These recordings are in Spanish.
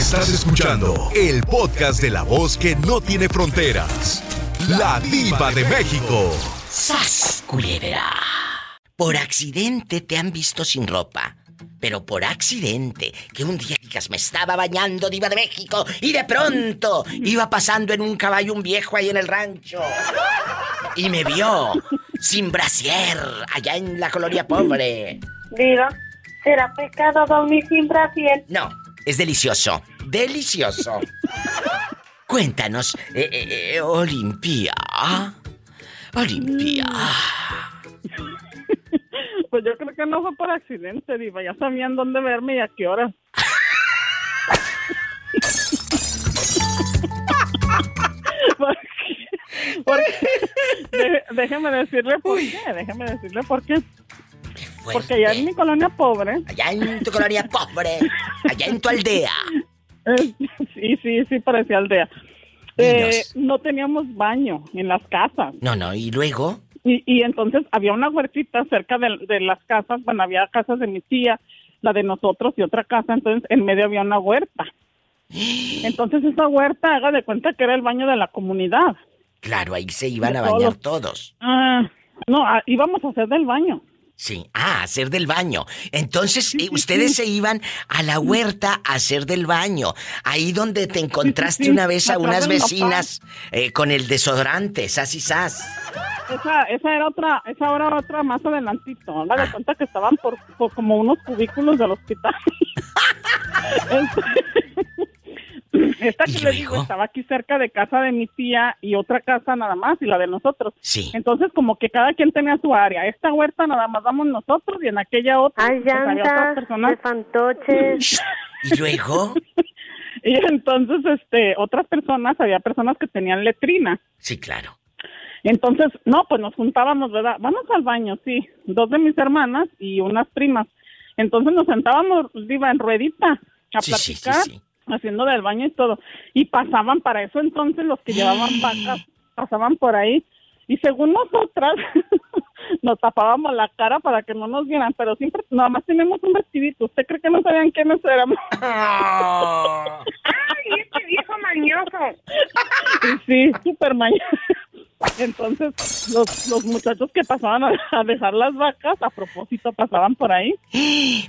Estás escuchando el podcast de la voz que no tiene fronteras. La diva de México. ¡Sas, culebra! Por accidente te han visto sin ropa. Pero por accidente, que un día digas, me estaba bañando diva de México y de pronto iba pasando en un caballo un viejo ahí en el rancho. Y me vio sin brasier allá en la colonia pobre. Diva, ¿será pecado dormir sin brasier? No, es delicioso. Delicioso. Cuéntanos, eh, eh, eh, Olimpia. Olimpia. Pues yo creo que no fue por accidente, Diva. Ya sabían dónde verme y a qué hora. porque, porque- de- déjeme decirle por qué, déjeme decirle por qué. Porque allá en mi colonia pobre, Allá en tu colonia pobre, allá en tu aldea. sí, sí, sí, parecía aldea, eh, no teníamos baño en las casas. No, no, y luego. Y, y entonces había una huertita cerca de, de las casas, bueno, había casas de mi tía, la de nosotros y otra casa, entonces en medio había una huerta. Entonces esa huerta, haga de cuenta que era el baño de la comunidad. Claro, ahí se iban a bañar todos. todos. Ah, no, ah, íbamos a hacer del baño. Sí, ah, a hacer del baño. Entonces, eh, ustedes se iban a la huerta a hacer del baño. Ahí donde te encontraste sí, una vez a unas vecinas eh, con el desodorante, sas y sas. Esa, esa era otra, esa era otra más adelantito. Haga de cuenta que estaban por, por como unos cubículos del hospital. Esta que les digo estaba aquí cerca de casa de mi tía y otra casa nada más y la de nosotros. Sí. Entonces como que cada quien tenía su área. Esta huerta nada más damos nosotros y en aquella otra Hay pues, había otras llantas, personas. de fantoches. Y luego, Y entonces este otras personas, había personas que tenían letrina. sí, claro. Entonces, no, pues nos juntábamos, ¿verdad? Vamos al baño, sí. Dos de mis hermanas y unas primas. Entonces nos sentábamos, iba en ruedita a Sí, sí, sí, platicar, sí. Haciendo del baño y todo. Y pasaban para eso entonces los que llevaban vacas, pasaban por ahí. Y según nosotras, nos tapábamos la cara para que no nos vieran, pero siempre, nada más tenemos un vestidito. ¿Usted cree que no sabían quiénes éramos? ¡Ay, este viejo mañoso! Sí, súper mañana. Entonces, los, los muchachos que pasaban a, a dejar las vacas, a propósito, pasaban por ahí.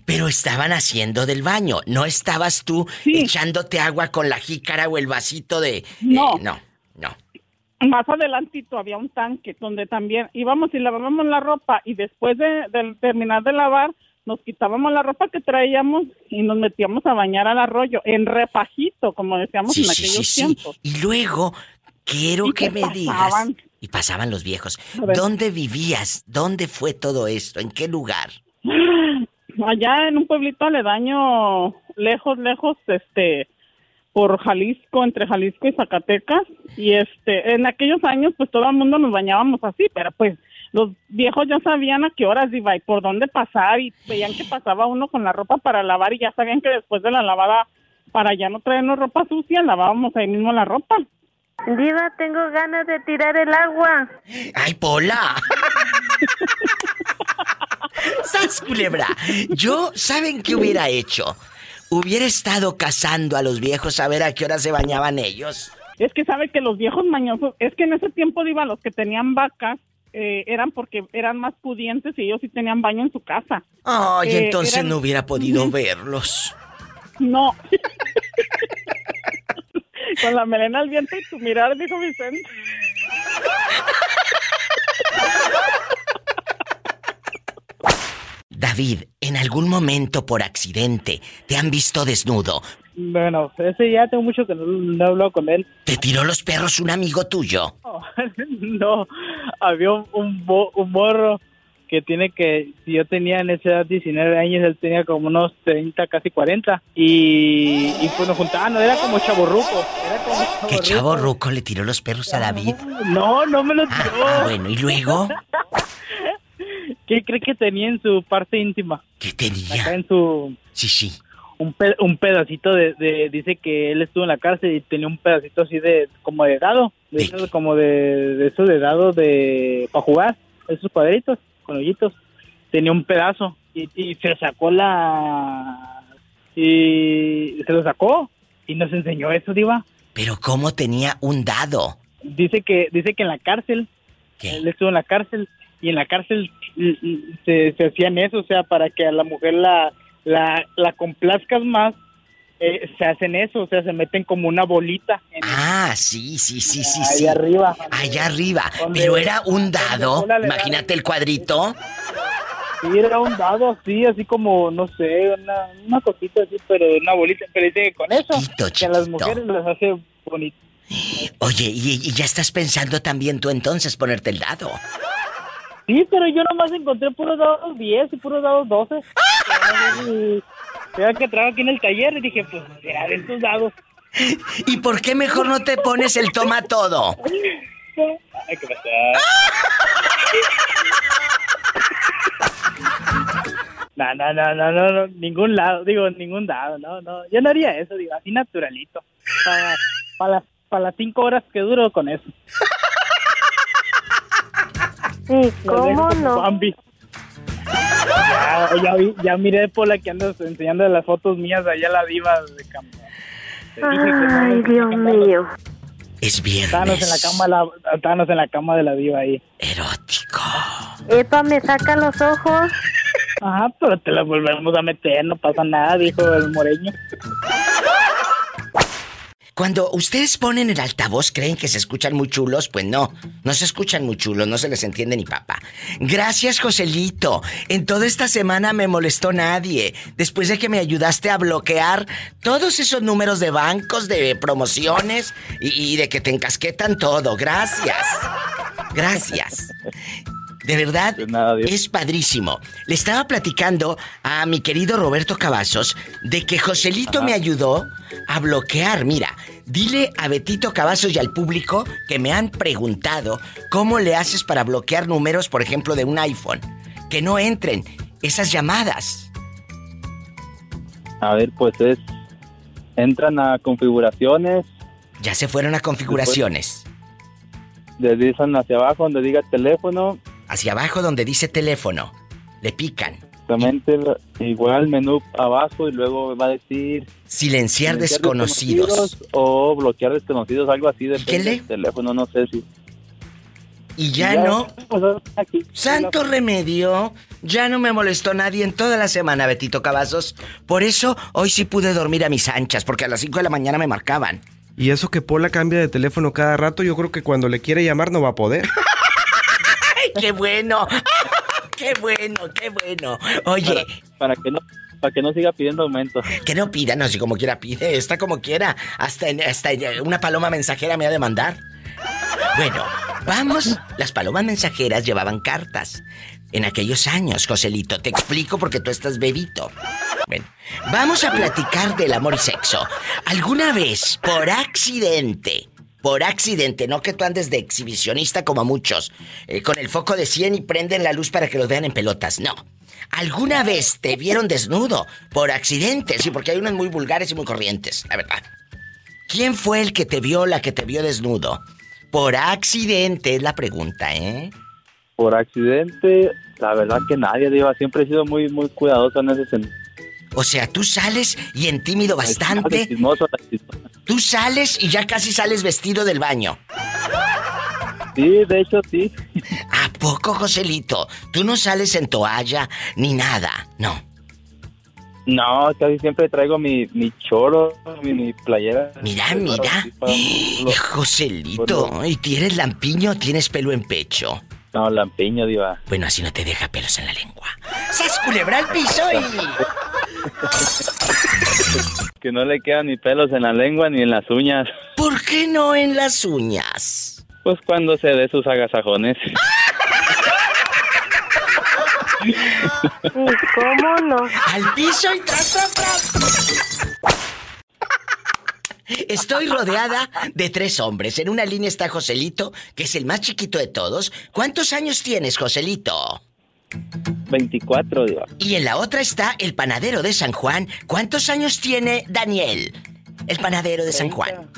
Pero estaban haciendo del baño. No estabas tú echándote agua con la jícara o el vasito de. No. eh, no, no. Más adelantito había un tanque donde también íbamos y lavábamos la ropa y después de, de terminar de lavar nos quitábamos la ropa que traíamos y nos metíamos a bañar al arroyo en repajito, como decíamos Sí, en aquellos sí, sí. tiempos. Y luego, quiero Y que que me digas. Y pasaban los viejos. ¿Dónde vivías? ¿Dónde fue todo esto? ¿En qué lugar? Allá en un pueblito aledaño, lejos, lejos, este, por Jalisco, entre Jalisco y Zacatecas. Y este, en aquellos años, pues todo el mundo nos bañábamos así, pero pues los viejos ya sabían a qué horas iba y por dónde pasar y veían que pasaba uno con la ropa para lavar y ya sabían que después de la lavada, para ya no traernos ropa sucia, lavábamos ahí mismo la ropa. Diva, tengo ganas de tirar el agua. ¡Ay, Pola! ¡Sas, culebra! Yo, ¿saben qué hubiera hecho? Hubiera estado cazando a los viejos a ver a qué hora se bañaban ellos. Es que sabe que los viejos mañosos, es que en ese tiempo, Diva, los que tenían vacas eh, eran porque eran más pudientes y ellos sí tenían baño en su casa. Ay, Eh, entonces eran- no hubiera podido verlos. No. Con la melena al viento y tu mirar, dijo Vicente. David, en algún momento por accidente te han visto desnudo. Bueno, ese ya tengo mucho que no, no he hablado con él. ¿Te tiró los perros un amigo tuyo? no, había un, un, bo- un morro que tiene que, si yo tenía en esa edad 19 años, él tenía como unos 30, casi 40. Y, y pues nos juntaban, era como chaborruco. Era como ¿Qué chavorruco. chavo ruco le tiró los perros a David? No, no me lo tiró. Ah, bueno, ¿y luego? ¿Qué cree que tenía en su parte íntima? ¿Qué tenía? Acá en su... Sí, sí. Un, pe- un pedacito de, de- Dice que él estuvo en la cárcel y tenía un pedacito así de... Como de dado. De esos, como de... De eso de dado de... Para jugar. Esos cuadritos con hoyitos. Tenía un pedazo y, y se sacó la... Y se lo sacó. y nos enseñó eso, Diva. Pero ¿cómo tenía un dado? Dice que, dice que en la cárcel, ¿Qué? él estuvo en la cárcel, y en la cárcel se, se hacían eso, o sea, para que a la mujer la, la, la complazcas más, eh, se hacen eso, o sea, se meten como una bolita en Ah, sí, sí, sí, sí, sí. arriba. Allá arriba. Pero era un dado. Imagínate el cuadrito. Sí, era un dado así, así como, no sé, una, una cosita así, pero una bolita. Pero dice con eso, Chiquito, que a las chiquito. mujeres les hace bonito. Oye, y, y ya estás pensando también tú entonces ponerte el dado. Sí, pero yo nomás encontré puros dados 10 y puros dados 12. Y ya que trabajo aquí en el taller y dije, pues será de estos dados. ¿Y por qué mejor no te pones el toma todo? Ay, ¿qué? No, no, no, no, no, no, ningún lado, digo, ningún dado, no, no, yo no haría eso, digo, así naturalito, para, para, las, para las cinco horas que duro con eso. ¿Y Lo dejo cómo no? Bambi. Ya, ya, vi- ya miré por la que andas enseñando las fotos mías allá a la diva de cama. Ay, Dios mío. Es Estábamos en la viernes. cama, la, estábamos en la cama de la diva ahí. Erótico. Epa, me saca los ojos. Ajá, pero te la volvemos a meter, no pasa nada, dijo el moreño. Cuando ustedes ponen el altavoz, creen que se escuchan muy chulos, pues no, no se escuchan muy chulos, no se les entiende ni papá. Gracias, Joselito. En toda esta semana me molestó nadie. Después de que me ayudaste a bloquear todos esos números de bancos, de promociones y, y de que te encasquetan todo. Gracias. Gracias. De verdad, nada, es padrísimo. Le estaba platicando a mi querido Roberto Cavazos de que Joselito me ayudó a bloquear. Mira, dile a Betito Cavazos y al público que me han preguntado cómo le haces para bloquear números, por ejemplo, de un iPhone. Que no entren esas llamadas. A ver, pues es. Entran a configuraciones, Ya se fueron a configuraciones. deslizan hacia abajo donde diga teléfono, Hacia abajo donde dice teléfono. Le pican. exactamente igual menú abajo y luego va a decir Silenciar silenciar desconocidos. o bloquear desconocidos, algo así le? del teléfono, no sé si. Y ya no. aquí. Santo remedio, ya no me molestó nadie en toda la semana, Betito Cavazos. Por eso hoy sí pude dormir a mis anchas, porque a las 5 de la mañana me marcaban. Y eso que Pola cambia de teléfono cada rato, yo creo que cuando le quiere llamar no va a poder. ¡Ay, qué bueno! ¡Qué bueno, qué bueno! Oye, Para que no para que no siga pidiendo aumento. que no pida, no, si como quiera pide, está como quiera. Hasta, en- hasta en- una paloma mensajera me ha de mandar. Bueno, vamos. Las palomas mensajeras llevaban cartas. En aquellos años, Joselito, te explico porque tú estás bebito. Bueno, vamos a platicar del amor y sexo. ¿Alguna vez, por accidente, por accidente, no que tú andes de exhibicionista como muchos, eh, con el foco de 100 y prenden la luz para que los vean en pelotas? No. ¿Alguna vez te vieron desnudo? Por accidente, sí, porque hay unos muy vulgares y muy corrientes, la verdad. ¿Quién fue el que te vio, la que te vio desnudo? Por accidente es la pregunta, ¿eh? Por accidente, la verdad que nadie, Diva, siempre he sido muy muy cuidadoso en ese sentido. O sea, tú sales y en tímido bastante, tú sales y ya casi sales vestido del baño. Sí, de hecho sí. ¿A poco, Joselito? Tú no sales en toalla ni nada, no. No, casi siempre traigo mi, mi choro, mi, mi playera. Mira, mira. sí, para- ¡Eh, Joselito, ¿y tienes lampiño o tienes pelo en pecho? No, lampiño, diva. Bueno, así no te deja pelos en la lengua. ¡Sas culebra al piso y... Que no le quedan ni pelos en la lengua ni en las uñas. ¿Por qué no en las uñas? Pues cuando se dé sus agasajones. ¿Y cómo no? Al piso y tras, tras, tras. Estoy rodeada de tres hombres. En una línea está Joselito, que es el más chiquito de todos. ¿Cuántos años tienes, Joselito? 24, diva. Y en la otra está el panadero de San Juan. ¿Cuántos años tiene Daniel? El panadero de San Juan.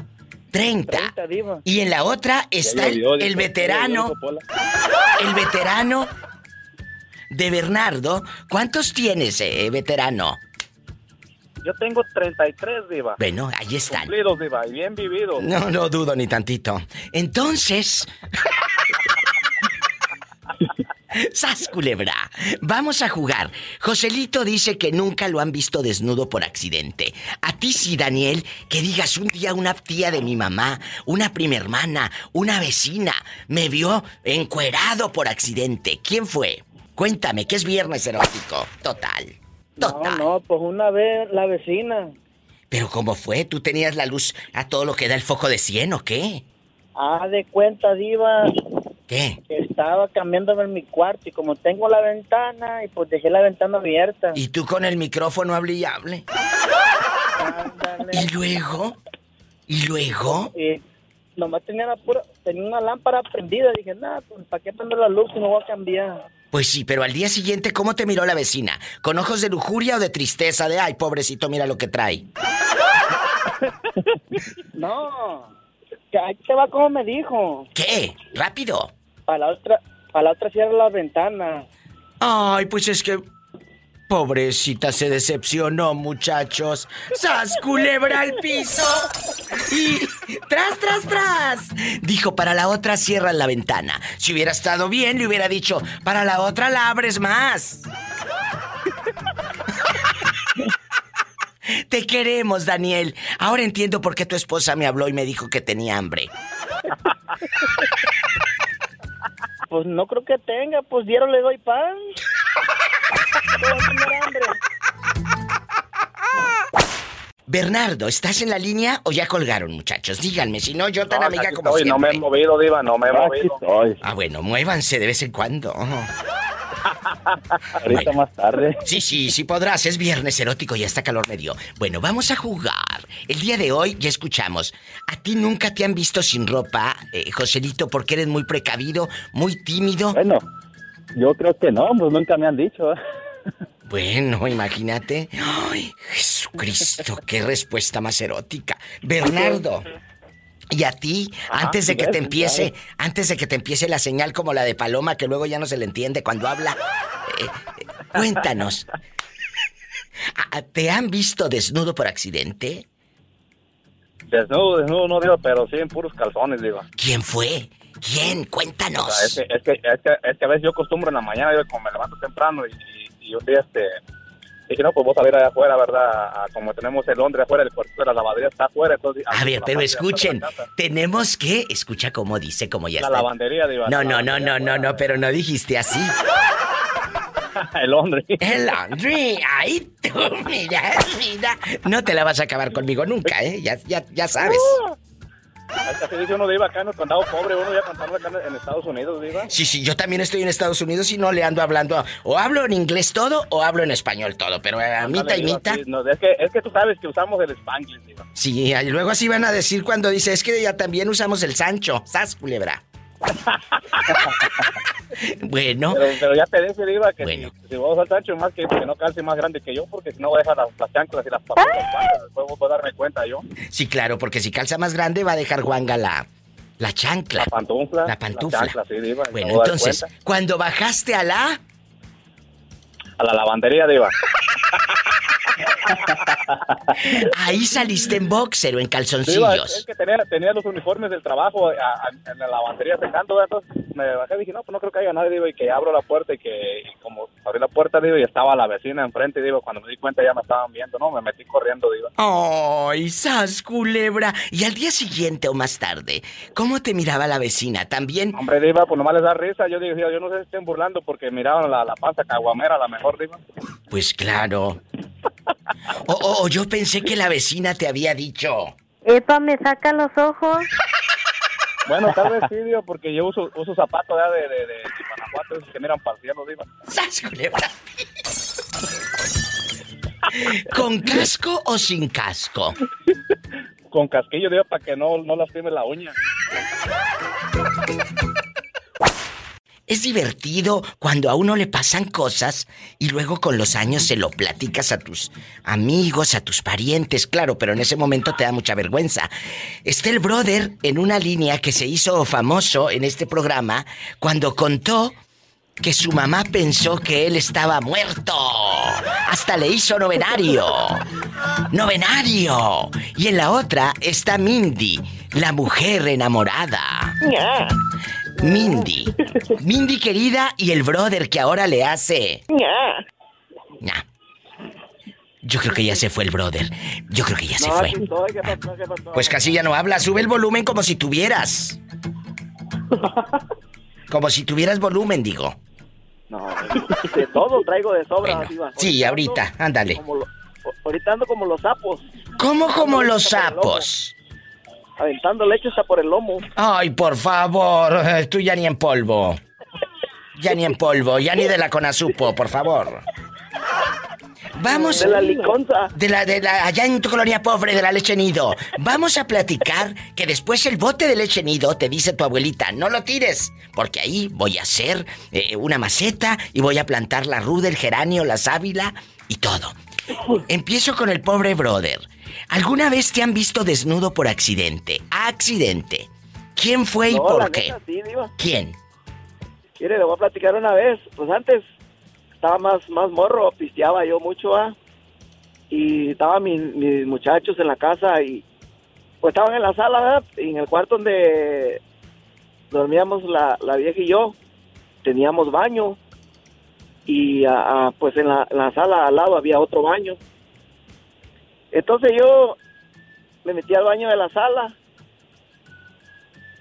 30. 30, diva. Y en la otra está el, veterano, el veterano de Bernardo. ¿Cuántos tienes, eh, veterano? Yo tengo 33, Diva. Bueno, ahí están. Cumplidos, Diva, y bien vividos. No, no dudo ni tantito. Entonces. ¡Sas, culebra! Vamos a jugar. Joselito dice que nunca lo han visto desnudo por accidente. A ti sí, Daniel, que digas un día una tía de mi mamá, una prima hermana, una vecina, me vio encuerado por accidente. ¿Quién fue? Cuéntame, que es viernes erótico. Total. Total. No, no, pues una vez la vecina. Pero ¿cómo fue? ¿Tú tenías la luz a todo lo que da el foco de 100 o qué? Ah, de cuenta, Diva. ¿Qué? Que estaba cambiándome en mi cuarto y como tengo la ventana, y pues dejé la ventana abierta. ¿Y tú con el micrófono hable y hable? ¿Y luego? ¿Y luego? Y nomás tenía, la pura, tenía una lámpara prendida. Dije, nada, pues ¿para qué prender la luz si no voy a cambiar? Pues sí, pero al día siguiente, ¿cómo te miró la vecina? ¿Con ojos de lujuria o de tristeza? De, ay, pobrecito, mira lo que trae. no, ahí te va como me dijo. ¿Qué? ¿Rápido? Para la otra, la otra cierra la ventana. Ay, pues es que... Pobrecita se decepcionó, muchachos. ¡Sas, culebra al piso! Y... ¡Tras, tras, tras! Dijo, para la otra cierras la ventana. Si hubiera estado bien, le hubiera dicho, para la otra la abres más. Te queremos, Daniel. Ahora entiendo por qué tu esposa me habló y me dijo que tenía hambre. Pues no creo que tenga, pues dieron le doy pan. Bernardo, ¿estás en la línea o ya colgaron, muchachos? Díganme, si no, yo tan No, amiga como estoy, siempre. no me he movido, Diva, no me he movido. Ah, bueno, muévanse de vez en cuando. Ahorita más tarde. Sí, sí, sí podrás. Es viernes erótico y hasta calor me dio. Bueno, vamos a jugar. El día de hoy ya escuchamos. A ti nunca te han visto sin ropa, eh, Joselito, porque eres muy precavido, muy tímido. Bueno, yo creo que no, pues nunca me han dicho. Bueno, imagínate. Ay, Jesucristo, qué respuesta más erótica. Bernardo. Y a ti, Ajá, antes de que te empiece, claro. antes de que te empiece la señal como la de Paloma, que luego ya no se le entiende cuando habla, eh, eh, cuéntanos. ¿a- ¿Te han visto desnudo por accidente? Desnudo, desnudo no, Diva, pero sí en puros calzones, Diva. ¿Quién fue? ¿Quién? O Cuéntanos. sea, es, que, es, que, es, que, es que a veces yo acostumbro en la mañana, yo como me levanto temprano y, y, y un día este... Dije, no, pues vos a ver allá afuera, ¿verdad? Como tenemos el Londres afuera, el cuarto de la lavadería está afuera, entonces... A ver, pero escuchen, tenemos que, escucha cómo dice, como ya La está. lavandería, Diva. No, la no, no, no, no, no, pero no dijiste así. el Londres. El laundry. Ay, tú, mira, mira. No te la vas a acabar conmigo nunca, ¿eh? Ya, ya, ya sabes. Así dice uno, Diva, acá en el condado pobre, uno ya acá en- Estados Unidos, Diva. Sí, sí, yo también estoy en Estados Unidos y no le ando hablando. O hablo en inglés todo o hablo en español todo, pero a mitad y mitad. sí, no, es, que, es que tú sabes que usamos el Spanglish, Diva. Sí, y luego así van a decir cuando dice, es que ya también usamos el Sancho. ¡Sas, culebra! bueno, Pero, pero ya te dije, Diva, que Bueno. si, si vos al Sancho, más que, que no calce más grande que yo, porque si no voy a dejar las, las chanclas y las papas. Después voy a darme cuenta yo. sí, claro, porque si calza más grande va a dejar guanga la, la chancla. La pantufla. La pantufla. La chancla, sí, Diva. Bueno, entonces, cuando bajaste a la... A la lavandería, Diva. Ahí saliste en boxer o en es calzoncillos. que tenía, tenía los uniformes del trabajo a- a- en la lavandería secando, me bajé y dije, no, pues no creo que haya nadie, digo, y que abro la puerta y que y como abrí la puerta, digo, y estaba la vecina enfrente, digo, cuando me di cuenta ya me estaban viendo, no, me metí corriendo, digo. ¡Ay, sas, culebra! Y al día siguiente o más tarde, ¿cómo te miraba la vecina? ¿También? Hombre, Diva, pues nomás les da risa, yo digo, yo no sé si estén burlando porque miraban la, la panza caguamera, a la mejor, Diva. Pues claro. O, o- o yo pensé que la vecina te había dicho. Epa, me saca los ojos. Bueno, tal vez sí, digo, porque yo uso, uso zapatos ya de, de, de, Guanajuato, esos que miran para el cielo, Diva. ¡Sas, culebra! ¿Con casco o sin casco? Con casquillo, Diva, para que no, no lastime la uña. Es divertido cuando a uno le pasan cosas y luego con los años se lo platicas a tus amigos, a tus parientes, claro, pero en ese momento te da mucha vergüenza. Está el brother en una línea que se hizo famoso en este programa cuando contó que su mamá pensó que él estaba muerto. Hasta le hizo novenario. Novenario. Y en la otra está Mindy, la mujer enamorada. Mindy. Mindy querida y el brother que ahora le hace. Nah. Yo creo que ya se fue el brother. Yo creo que ya se No, fue. aquí estoy, ¿qué pasó? ¿Qué pasó? Pues casi ya no habla. Sube el volumen como si tuvieras. Como si tuvieras volumen, digo. No, de todo traigo de sobra, Bueno, sí, ahorita, ándale. Como lo- ahorita ando como los sapos, ¿Cómo como los sapos? Aventando leche hasta por el lomo. Ay, por favor, tú ya ni en polvo. Ya ni en polvo, ya ni de la Conasupo, por favor. Vamos. De la liconza. De la, de la, allá en tu colonia pobre de la leche nido. Vamos a platicar que después el bote de leche nido te dice tu abuelita, no lo tires, porque ahí voy a hacer eh, una maceta y voy a plantar la ruda, el geranio, la sábila y todo. Empiezo con el pobre brother. ¿Alguna vez te han visto desnudo por accidente? Accidente. ¿Quién fue y No, por qué? neta, sí, Diva. ¿Quién? Quiere, le voy a platicar una vez. Pues antes estaba más, más morro, pisteaba yo mucho, ¿ah? Y estaban mis, mis muchachos en la casa y pues estaban en la sala, ¿verdad? Y en el cuarto donde dormíamos la, la vieja y yo, teníamos baño. Y ah, ah, pues en la, en la sala al lado había otro baño. Entonces yo me metí al baño de la sala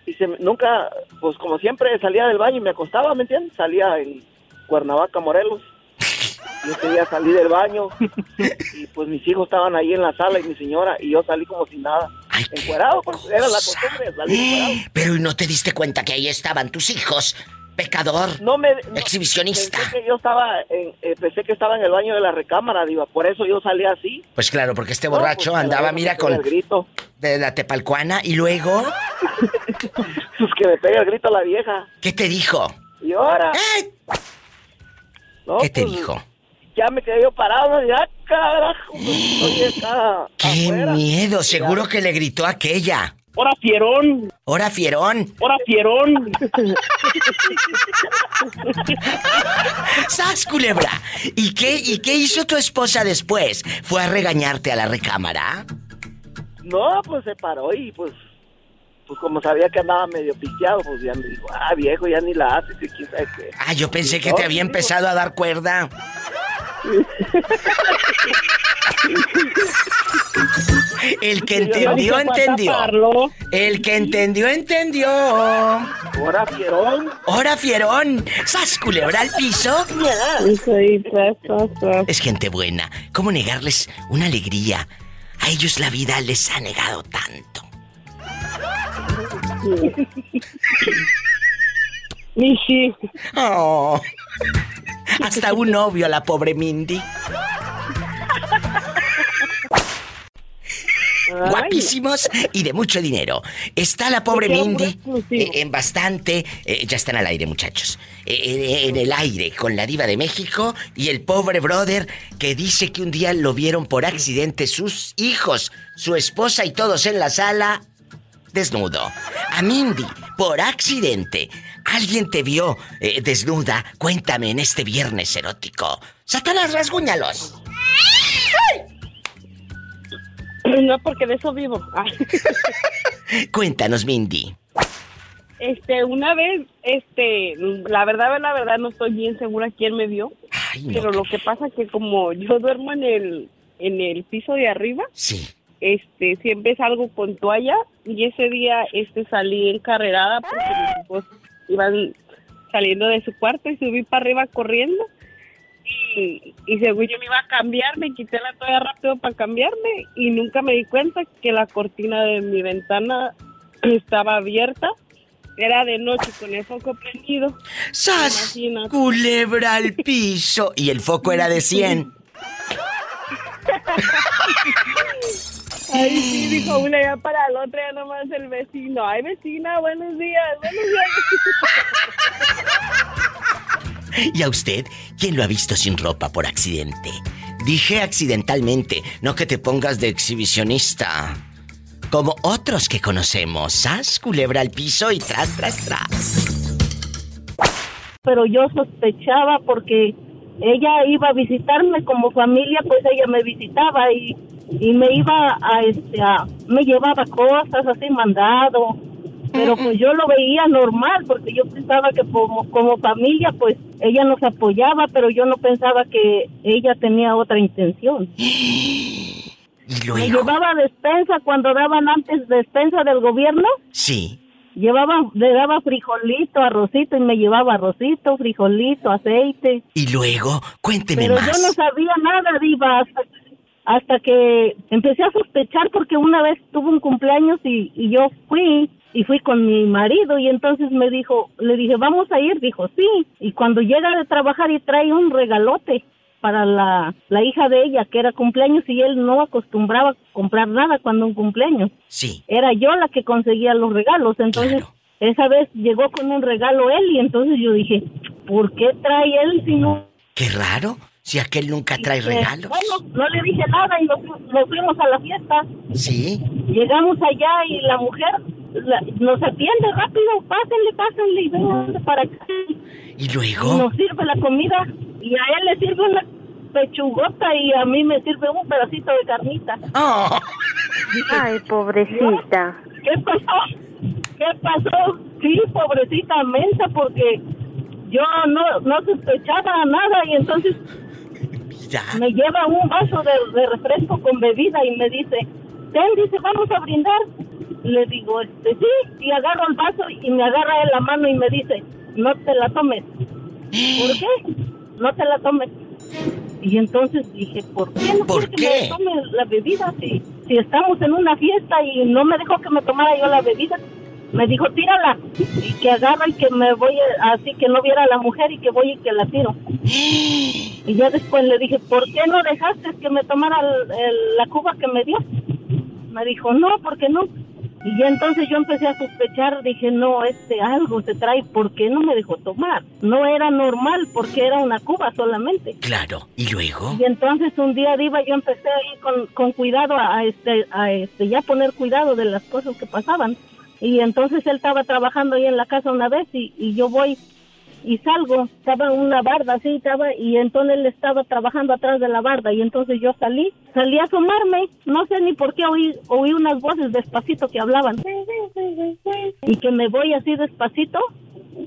y se, nunca, pues como siempre salía del baño y me acostaba, ¿me entiendes? Salía en Cuernavaca, Morelos. Yo quería salir del baño y pues mis hijos estaban ahí en la sala y mi señora y yo salí como sin nada. Ay, Encuerado, pues era la costumbre salir encuerado. Pero ¿y no te diste cuenta que ahí estaban tus hijos? Pecador. No me... no- Exhibicionista. Pensé que yo estaba, en, eh, pensé que estaba en el baño de la recámara, diva, por eso yo salí así. Pues claro, porque este No, borracho pues, andaba, mira, con el grito. de la tepalcuana y luego, Pues que me pega el grito la vieja. ¿qué te dijo? Y ahora... ¡Eh! no, ¿Qué te pues, dijo? Ya me quedé yo parado, ya carajo. pues, ¡Qué afuera. miedo! Seguro que le gritó aquella. ¡Hora fierón! ¡Hora fierón! ¡Hora fierón! ¡Sas, culebra! ¿Y qué, ¿Y qué hizo tu esposa después? ¿Fue a regañarte a la recámara? No, pues se paró y pues, pues como sabía que andaba medio pisteado, pues ya me dijo, ah, viejo, ya ni la haces y quién sabe qué. Ah, yo pensé que te había empezado a dar cuerda. El que entendió, entendió. El que entendió, entendió. Ahora, fierón. ¡Hora, fierón! ¡Sas, culebra al piso! Es gente buena. ¿Cómo negarles una alegría? A ellos la vida les ha negado tanto. Sí. Oh. Hasta un novio a la pobre Mindy. Guapísimos y de mucho dinero. Está la pobre Mindy eh, en bastante. eh, ya están al aire, muchachos. Eh, eh, en el aire con la Diva de México y el pobre brother que dice que un día lo vieron por accidente sus hijos, su esposa y todos en la sala desnudo. A Mindy, por accidente, alguien te vio eh, desnuda. Cuéntame en este viernes erótico. Satanás, rasguñalos. No, porque de eso vivo. Cuéntanos, Mindy. Este, una vez, este, la verdad, la verdad, no estoy bien segura quién me vio. Ay, no, Pero lo que pasa que como yo duermo en el, en el piso de arriba, Sí. Este, siempre salgo con toalla y ese día, este, salí encarrerada porque mis hijos iban saliendo de su cuarto y subí para arriba corriendo. Y, y según yo me iba a cambiar, me quité la toalla rápido para cambiarme y nunca me di cuenta que la cortina de mi ventana estaba abierta. Era de noche con el foco prendido. ¡Sas! Imagínate. Culebra al piso. Y el foco era de 100. Ay, sí, dijo una ya para la otra, ya nomás el vecino. Ay, vecina, buenos días, buenos días. ¿Y a usted? ¿Quién lo ha visto sin ropa por accidente? Dije accidentalmente, no que te pongas de exhibicionista. Como otros que conocemos. ¡Sas! Culebra al piso y tras, tras, tras. pero yo sospechaba porque ella iba a visitarme como familia, pues ella me visitaba y, y me iba a, este, a, me llevaba cosas así mandado, pero pues yo lo veía normal porque yo pensaba que como, como familia pues ella nos apoyaba, pero yo no pensaba que ella tenía otra intención. Y Me llevaba despensa cuando daban antes despensa del gobierno. Sí. Llevaba, le daba frijolito, arrocito y me llevaba arrocito, frijolito, aceite. Y luego, cuénteme Pero más. yo no sabía nada, Diva, hasta, hasta que empecé a sospechar porque una vez tuve un cumpleaños y, y yo fui y fui con mi marido y entonces me dijo, le dije, vamos a ir, dijo, sí. Y cuando llega de trabajar y trae un regalote para la, la hija de ella, que era cumpleaños y él no acostumbraba comprar nada cuando un cumpleaños. Sí. Era yo la que conseguía los regalos, entonces esa vez llegó con un regalo él y entonces yo dije, ¿por qué trae él si no Qué raro, si aquel nunca trae eh, regalos. Bueno, no le dije nada y nos, nos fuimos a la fiesta. Sí. Llegamos allá y la mujer la- nos atiende rápido, pásenle, pásenle y vengan para acá. Y Y luego, nos sirve la comida y a él le sirve una pechugota y a mí me sirve un pedacito de carnita. Ay, pobrecita. ¿Qué pasó? ¿Qué pasó? Sí, pobrecita mensa, porque yo no, no sospechaba nada y entonces me lleva un vaso de, de refresco con bebida y me dice, ten, dice, vamos a brindar. Le digo, este, sí, y agarro el vaso y me agarra en la mano y me dice, no te la tomes. ¿Por qué? No te la tomes. Y entonces dije, ¿por qué no ¿Por quiere que me qué? tome la bebida? Si, si estamos en una fiesta y no me dejó que me tomara yo la bebida, me dijo, tírala. Y que agarra y que me voy, así que no viera a la mujer y que voy y que la tiro. Y ya después le dije, ¿por qué no dejaste que me tomara el- el- la cuba que me dio? Me dijo, no, ¿por qué no? Y ya entonces yo empecé a sospechar, dije, no, este algo se trae, ¿por qué no me dejó tomar? No era normal, porque era una cuba solamente. claro, y luego, Y entonces un día diva yo empecé a ir con, con cuidado a, a este a este ya poner cuidado de las cosas que pasaban y entonces él estaba trabajando ahí en la casa una vez y, y yo voy y salgo estaba una barda así estaba y entonces él estaba trabajando atrás de la barda y entonces yo salí salí a asomarme no sé ni por qué oí oí unas voces despacito que hablaban y que me voy así despacito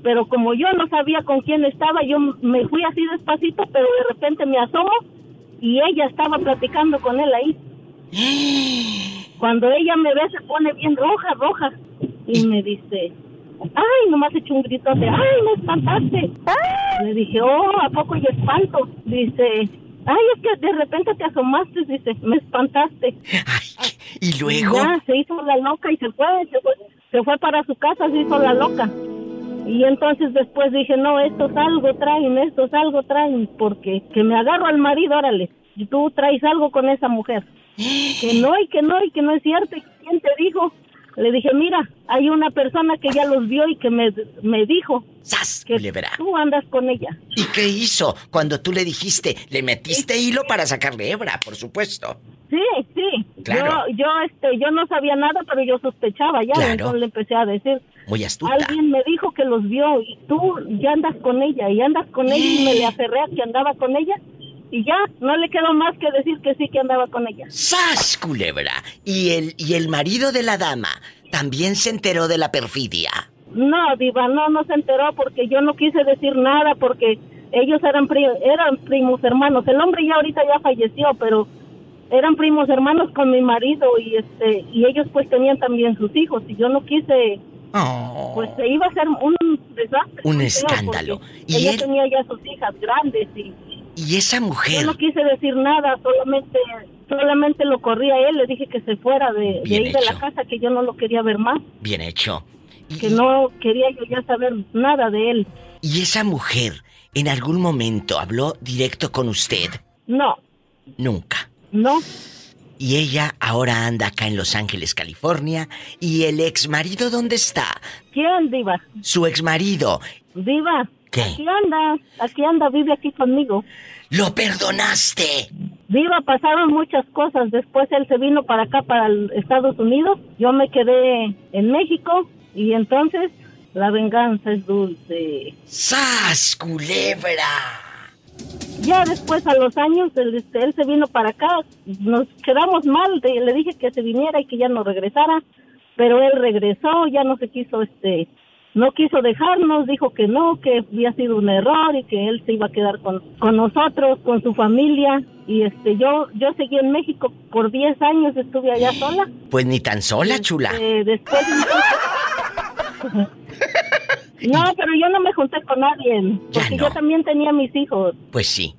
pero como yo no sabía con quién estaba yo me fui así despacito pero de repente me asomo y ella estaba platicando con él ahí. Cuando ella me ve se pone bien roja, roja y me dice, ay, nomás echó un grito de, ay, me espantaste. Le dije, oh, ¿a poco yo espanto? Dice, ay, es que de repente te asomaste, dice, me espantaste. y luego, Ya, se hizo la loca y se fue, se fue, se fue para su casa, se hizo la loca. Y entonces después dije, no, estos algo traen, estos algo traen, porque que me agarro al marido, órale, y tú traes algo con esa mujer. Que no, y que no, y que no es cierto. ¿Y quién te dijo? Le dije, mira, hay una persona que ya los vio y que me, me dijo que culebra. tú andas con ella. ¿y qué hizo cuando tú le dijiste? Le metiste hilo para sacarle hebra, por supuesto. Sí, sí. Claro. Yo, yo, este, yo no sabía nada, pero yo sospechaba ya. Claro. Entonces le empecé a decir, Muy astuta. Alguien me dijo que los vio y tú ya andas con ella y andas con ella y me le aferré a que andaba con ella y ya no le quedó más que decir que sí que andaba con ella. ¡Sas, culebra! ¿Y el, y el marido de la dama también se enteró de la perfidia? No, diva, no, no se enteró porque yo no quise decir nada porque ellos eran pri- eran primos hermanos. El hombre ya ahorita ya falleció, pero eran primos hermanos con mi marido y este y ellos pues tenían también sus hijos y yo no quise pues se iba a hacer un desastre. Un escándalo. Y ella él- tenía ya sus hijas grandes y Y esa mujer, Yo no quise decir nada, solamente solamente lo corrí a él, le dije que se fuera de, de ahí de la casa, que yo no lo quería ver más, bien hecho. que no quería yo ya saber nada de él. ¿Y esa mujer en algún momento habló directo con usted? No, Nunca. no, Y ella ahora anda acá en Los Ángeles, California. ¿Y el ex marido dónde está? ¿quién, Diva? Su ex marido. Diva, ¿Qué? aquí anda, aquí anda, vive aquí conmigo. ¡Lo perdonaste! Diva, pasaron muchas cosas, después él se vino para acá, para Estados Unidos, yo me quedé en México y entonces La venganza es dulce. ¡Sas, culebra! Ya después, a los años, él, este, él se vino para acá. Nos quedamos mal. de- le dije que se viniera y que ya no regresara. Pero él regresó, ya no se quiso, este, no quiso dejarnos. Dijo que no, que había sido un error y que él se iba a quedar con, con nosotros, con su familia. Y este, yo, yo seguí en México por 10 años, estuve allá sola. Pues ni tan sola, chula. Eh, después. No, pero yo no me junté con nadie. Porque yo también tenía mis hijos. Pues sí.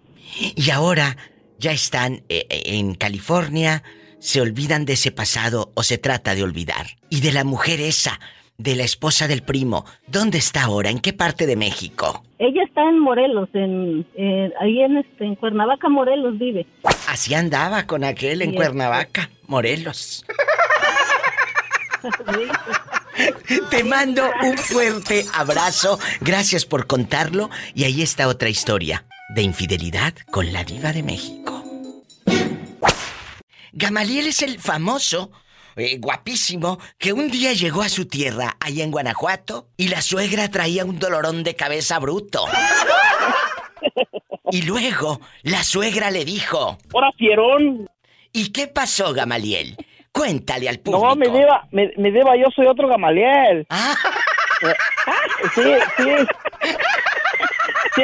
Y ahora ya están eh, eh, en California, se olvidan de ese pasado o se trata de olvidar. Y de la mujer esa, de la esposa del primo, ¿dónde está ahora? ¿En qué parte de México? Ella está en Morelos, en, eh, ahí en, este, en Cuernavaca, Morelos vive. Así andaba con aquel en Sí, Cuernavaca, Morelos. Te mando un fuerte abrazo. Gracias por contarlo. Y ahí está otra historia de infidelidad con la diva de México. Gamaliel es el famoso, eh, guapísimo, que un día llegó a su tierra, allá en Guanajuato, y la suegra traía un dolorón de cabeza bruto. Y luego la suegra le dijo... ¡Hora, fierón! ¿Y qué pasó, Gamaliel? Cuéntale al público. No, mi diva, mi, mi diva, yo soy otro Gamaliel. Ah. Sí, sí. Sí,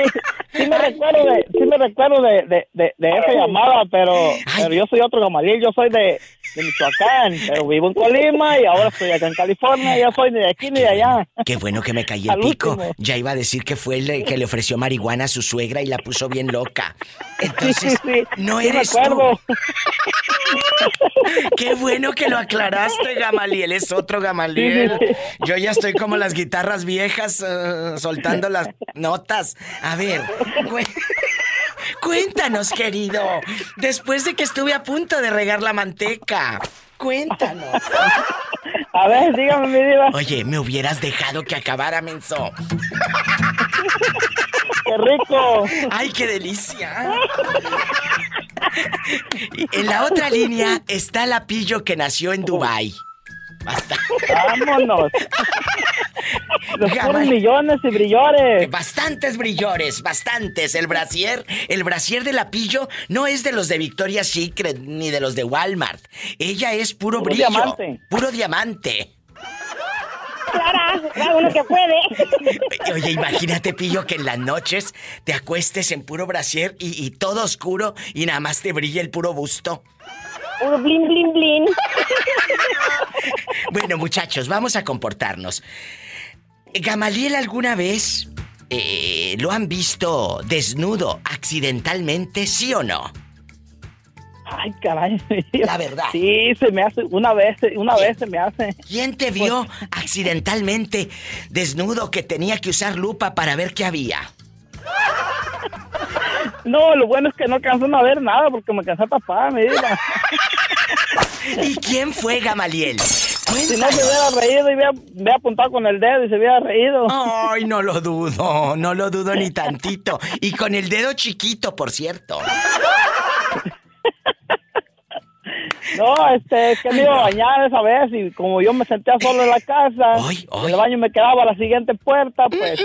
sí me recuerdo de, sí me recuerdo de, de, de, de esa llamada, pero, pero yo soy otro Gamaliel, yo soy de, de Michoacán, pero vivo en Colima y ahora estoy acá en California, ya soy ni de aquí ni de allá. Qué bueno que me caí el pico. Ya iba a decir que fue el que le ofreció marihuana a su suegra y la puso bien loca. Entonces, no sí eres tú. Qué bueno que lo aclaraste, Gamaliel. Es otro Gamaliel. Yo ya estoy como las guitarras viejas eh, soltando las notas. A ver, cué- cuéntanos, querido. Después de que estuve a punto de regar la manteca. Cuéntanos. A ver, dígame, mi diva. Oye, me hubieras dejado que acabara, menso. ¡Qué rico! ¡Ay, qué delicia! En la otra línea está la pillo que nació en Dubai. Basta. ¡Vámonos! Los puros millones y brillores. Bastantes brillores, bastantes. El brasier, el brasier de la pillo no es de los de Victoria's Secret ni de los de Walmart. Ella es puro, Puro brillo. diamante. Puro diamante. Clara, va uno que puede. Oye, imagínate, Pillo, que en las noches te acuestes en puro brasier y, y todo oscuro y nada más te brilla el puro busto. Puro blin, blin, blin. Bueno, muchachos, vamos a comportarnos. Gamaliel, ¿alguna vez eh, lo han visto desnudo accidentalmente, sí o no? Ay, caray. La verdad. Sí, se me hace, una vez, una vez se me hace. ¿Quién te vio accidentalmente desnudo que tenía que usar lupa para ver qué había? No, lo bueno es que no alcanzan a ver nada porque me cansé mi vida. ¿Y quién fue Gamaliel? Si no se hubiera reído y hubiera, apuntado con el dedo y se hubiera reído. Ay, no lo dudo, no lo dudo ni tantito. Y con el dedo chiquito, por cierto. No, este, es que me iba a bañar esa vez y como yo me sentía solo en la casa, el baño me quedaba a la siguiente puerta, pues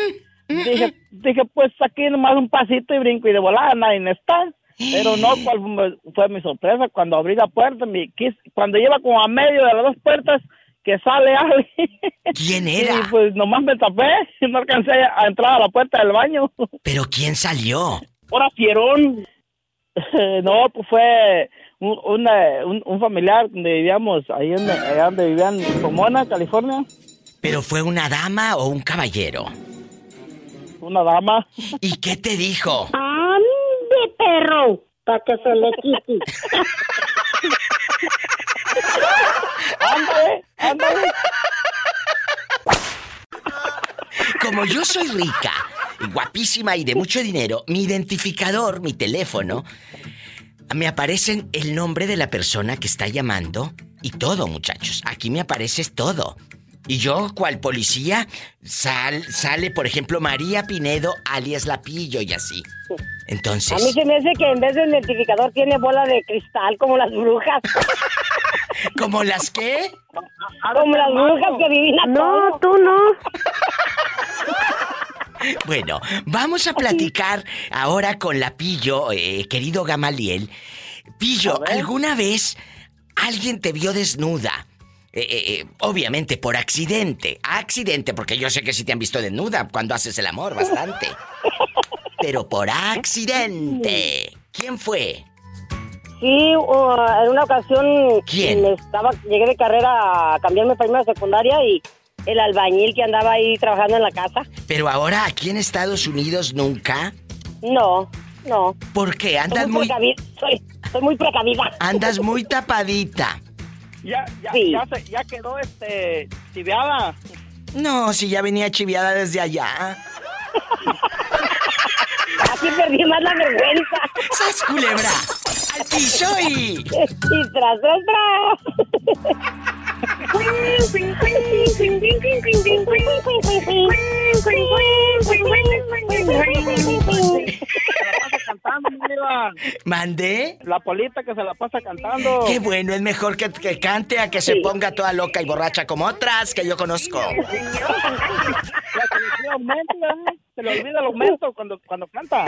dije, dije, pues aquí nomás un pasito y brinco y de volada nadie está. Pero no, cuál fue- mi sorpresa cuando abrí la puerta, mi, cuando lleva como a medio de las dos puertas que sale alguien. ¿Quién era? Y pues nomás me tapé y no alcancé a entrar a la puerta del baño. ¿Pero quién salió? Ahora, fierón. no, pues fue un, una- un, un familiar donde vivíamos, ahí en, allá donde vivían en Pomona, California. ¿Pero fue una dama o un caballero? Una dama. ¿Y qué te dijo? ¡Ande, perro! Para que se le quite. ándale, ándale. Como yo soy rica, guapísima y de mucho dinero, mi identificador, mi teléfono, me aparecen el nombre de la persona que está llamando y todo, muchachos. Aquí me aparece todo. Y yo, cual policía, sal, sale, por ejemplo, María Pinedo, alias Lapillo y así. Entonces... A mí se me hace que en vez de identificador tiene bola de cristal como las brujas. ¿Como las qué? Como las brujas que adivinan No, todo. tú no. Bueno, vamos a platicar ahora con la Pillo, eh, querido Gamaliel. Pillo, ¿alguna vez alguien te vio desnuda? Eh, eh, eh, obviamente por accidente. Accidente, porque yo sé que sí te han visto desnuda cuando haces el amor, bastante. Pero por accidente. ¿Quién fue? Sí, uh, en una ocasión ¿Quién? estaba, llegué de carrera a cambiarme para irme a secundaria y el albañil que andaba ahí trabajando en la casa. Pero ahora aquí en Estados Unidos nunca. No, no. ¿Por qué? Soy Andas muy. precavi- soy, soy muy precavida. Andas muy tapadita. Ya, ya, Sí. ya, se- ya quedó este chiveada. No, si ya venía chiviada desde allá. Así perdí más la vergüenza. ¡Sas, culebra! ¡Al piso y... Y tras, tras, ¿Mandé? La polita que se la pasa cantando. Qué bueno, es mejor que, que cante a que se ponga toda loca y borracha como otras que yo conozco. Olvida aumento, ¿eh? Se le olvida el aumento cuando, cuando canta.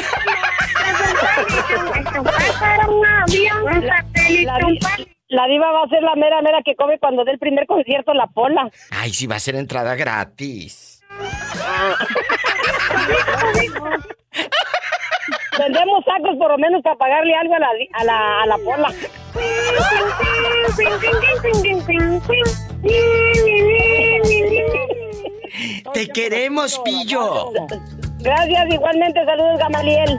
La, di- la diva va a ser la mera mera que come cuando dé el primer concierto la pola. Ay, sí va a ser entrada gratis. Vendemos sacos por lo menos para pagarle algo a la, a la, a la pola. Te queremos, Pillo. Gracias, igualmente saludos Gamaliel.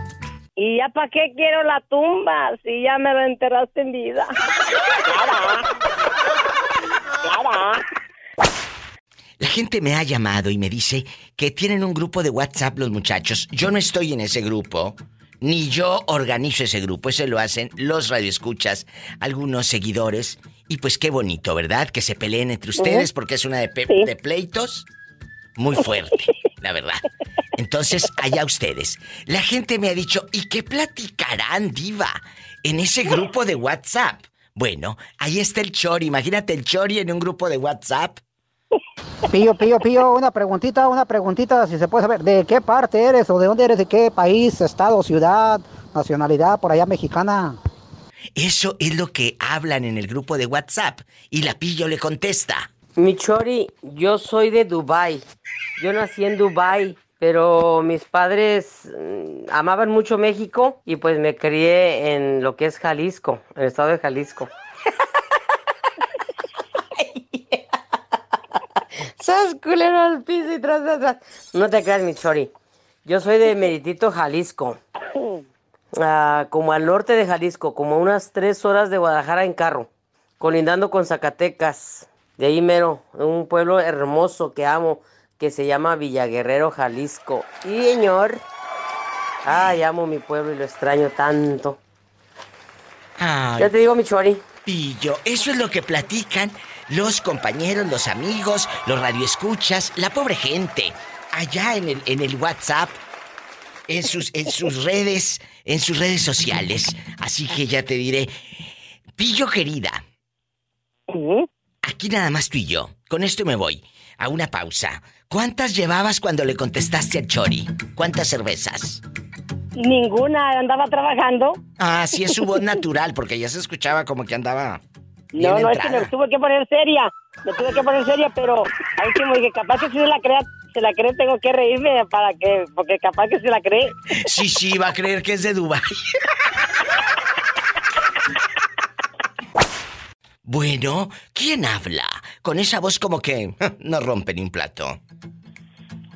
¿Y ya para qué quiero la tumba si ya me la enterraste en vida? La gente me ha llamado y me dice que tienen un grupo de WhatsApp los muchachos. Yo no estoy en ese grupo, ni yo organizo ese grupo. Eso lo hacen los radioescuchas, algunos seguidores. Y pues qué bonito, ¿verdad? Que se peleen entre ustedes porque es una de, pe- de pleitos muy fuerte, la verdad. Entonces, allá ustedes. La gente me ha dicho, ¿y qué platicarán, diva? En ese grupo de WhatsApp. Bueno, ahí está el Chori. Imagínate el Chori en un grupo de WhatsApp. Pillo, pillo, pillo, una preguntita, una preguntita, si se puede saber, ¿de qué parte eres o de dónde eres, de qué país, estado, ciudad, nacionalidad, por allá mexicana? Eso es lo que hablan en el grupo de WhatsApp. Y la pillo le contesta. Mi chori, yo soy de Dubai. Yo nací en Dubai, pero mis padres mm, amaban mucho México y pues me crié en lo que es Jalisco, en el estado de Jalisco. ¡Sas culero al piso y tras, tras, tras! No te creas, mi chori. Yo soy de Meritito, Jalisco. Ah, como al norte de Jalisco, como unas tres horas de Guadalajara en carro, colindando con Zacatecas. De ahí mero, un pueblo hermoso que amo, que se llama Villaguerrero, Jalisco. Y señor, ay, amo mi pueblo y lo extraño tanto. Ay, Ya te digo, mi chori. Pillo, eso es lo que platican los compañeros, los amigos, los radioescuchas, la pobre gente. Allá en el, en el WhatsApp, en sus, en sus redes, en sus redes sociales. Así que ya te diré. Pillo querida. Aquí nada más tú y yo. Con esto me voy. A una pausa. ¿Cuántas llevabas cuando le contestaste al Chori? ¿Cuántas cervezas? Ninguna, andaba trabajando. Ah, sí es su voz natural, porque ya se escuchaba como que andaba. No, no, es que me tuve que poner seria. Me tuve que poner seria, pero al último dije, capaz que si se la crea, se la cree, tengo que reírme para que, porque capaz que se la cree. Sí, sí, va a creer que es de Dubai. Bueno, ¿quién habla? Con esa voz como que no rompe ni un plato.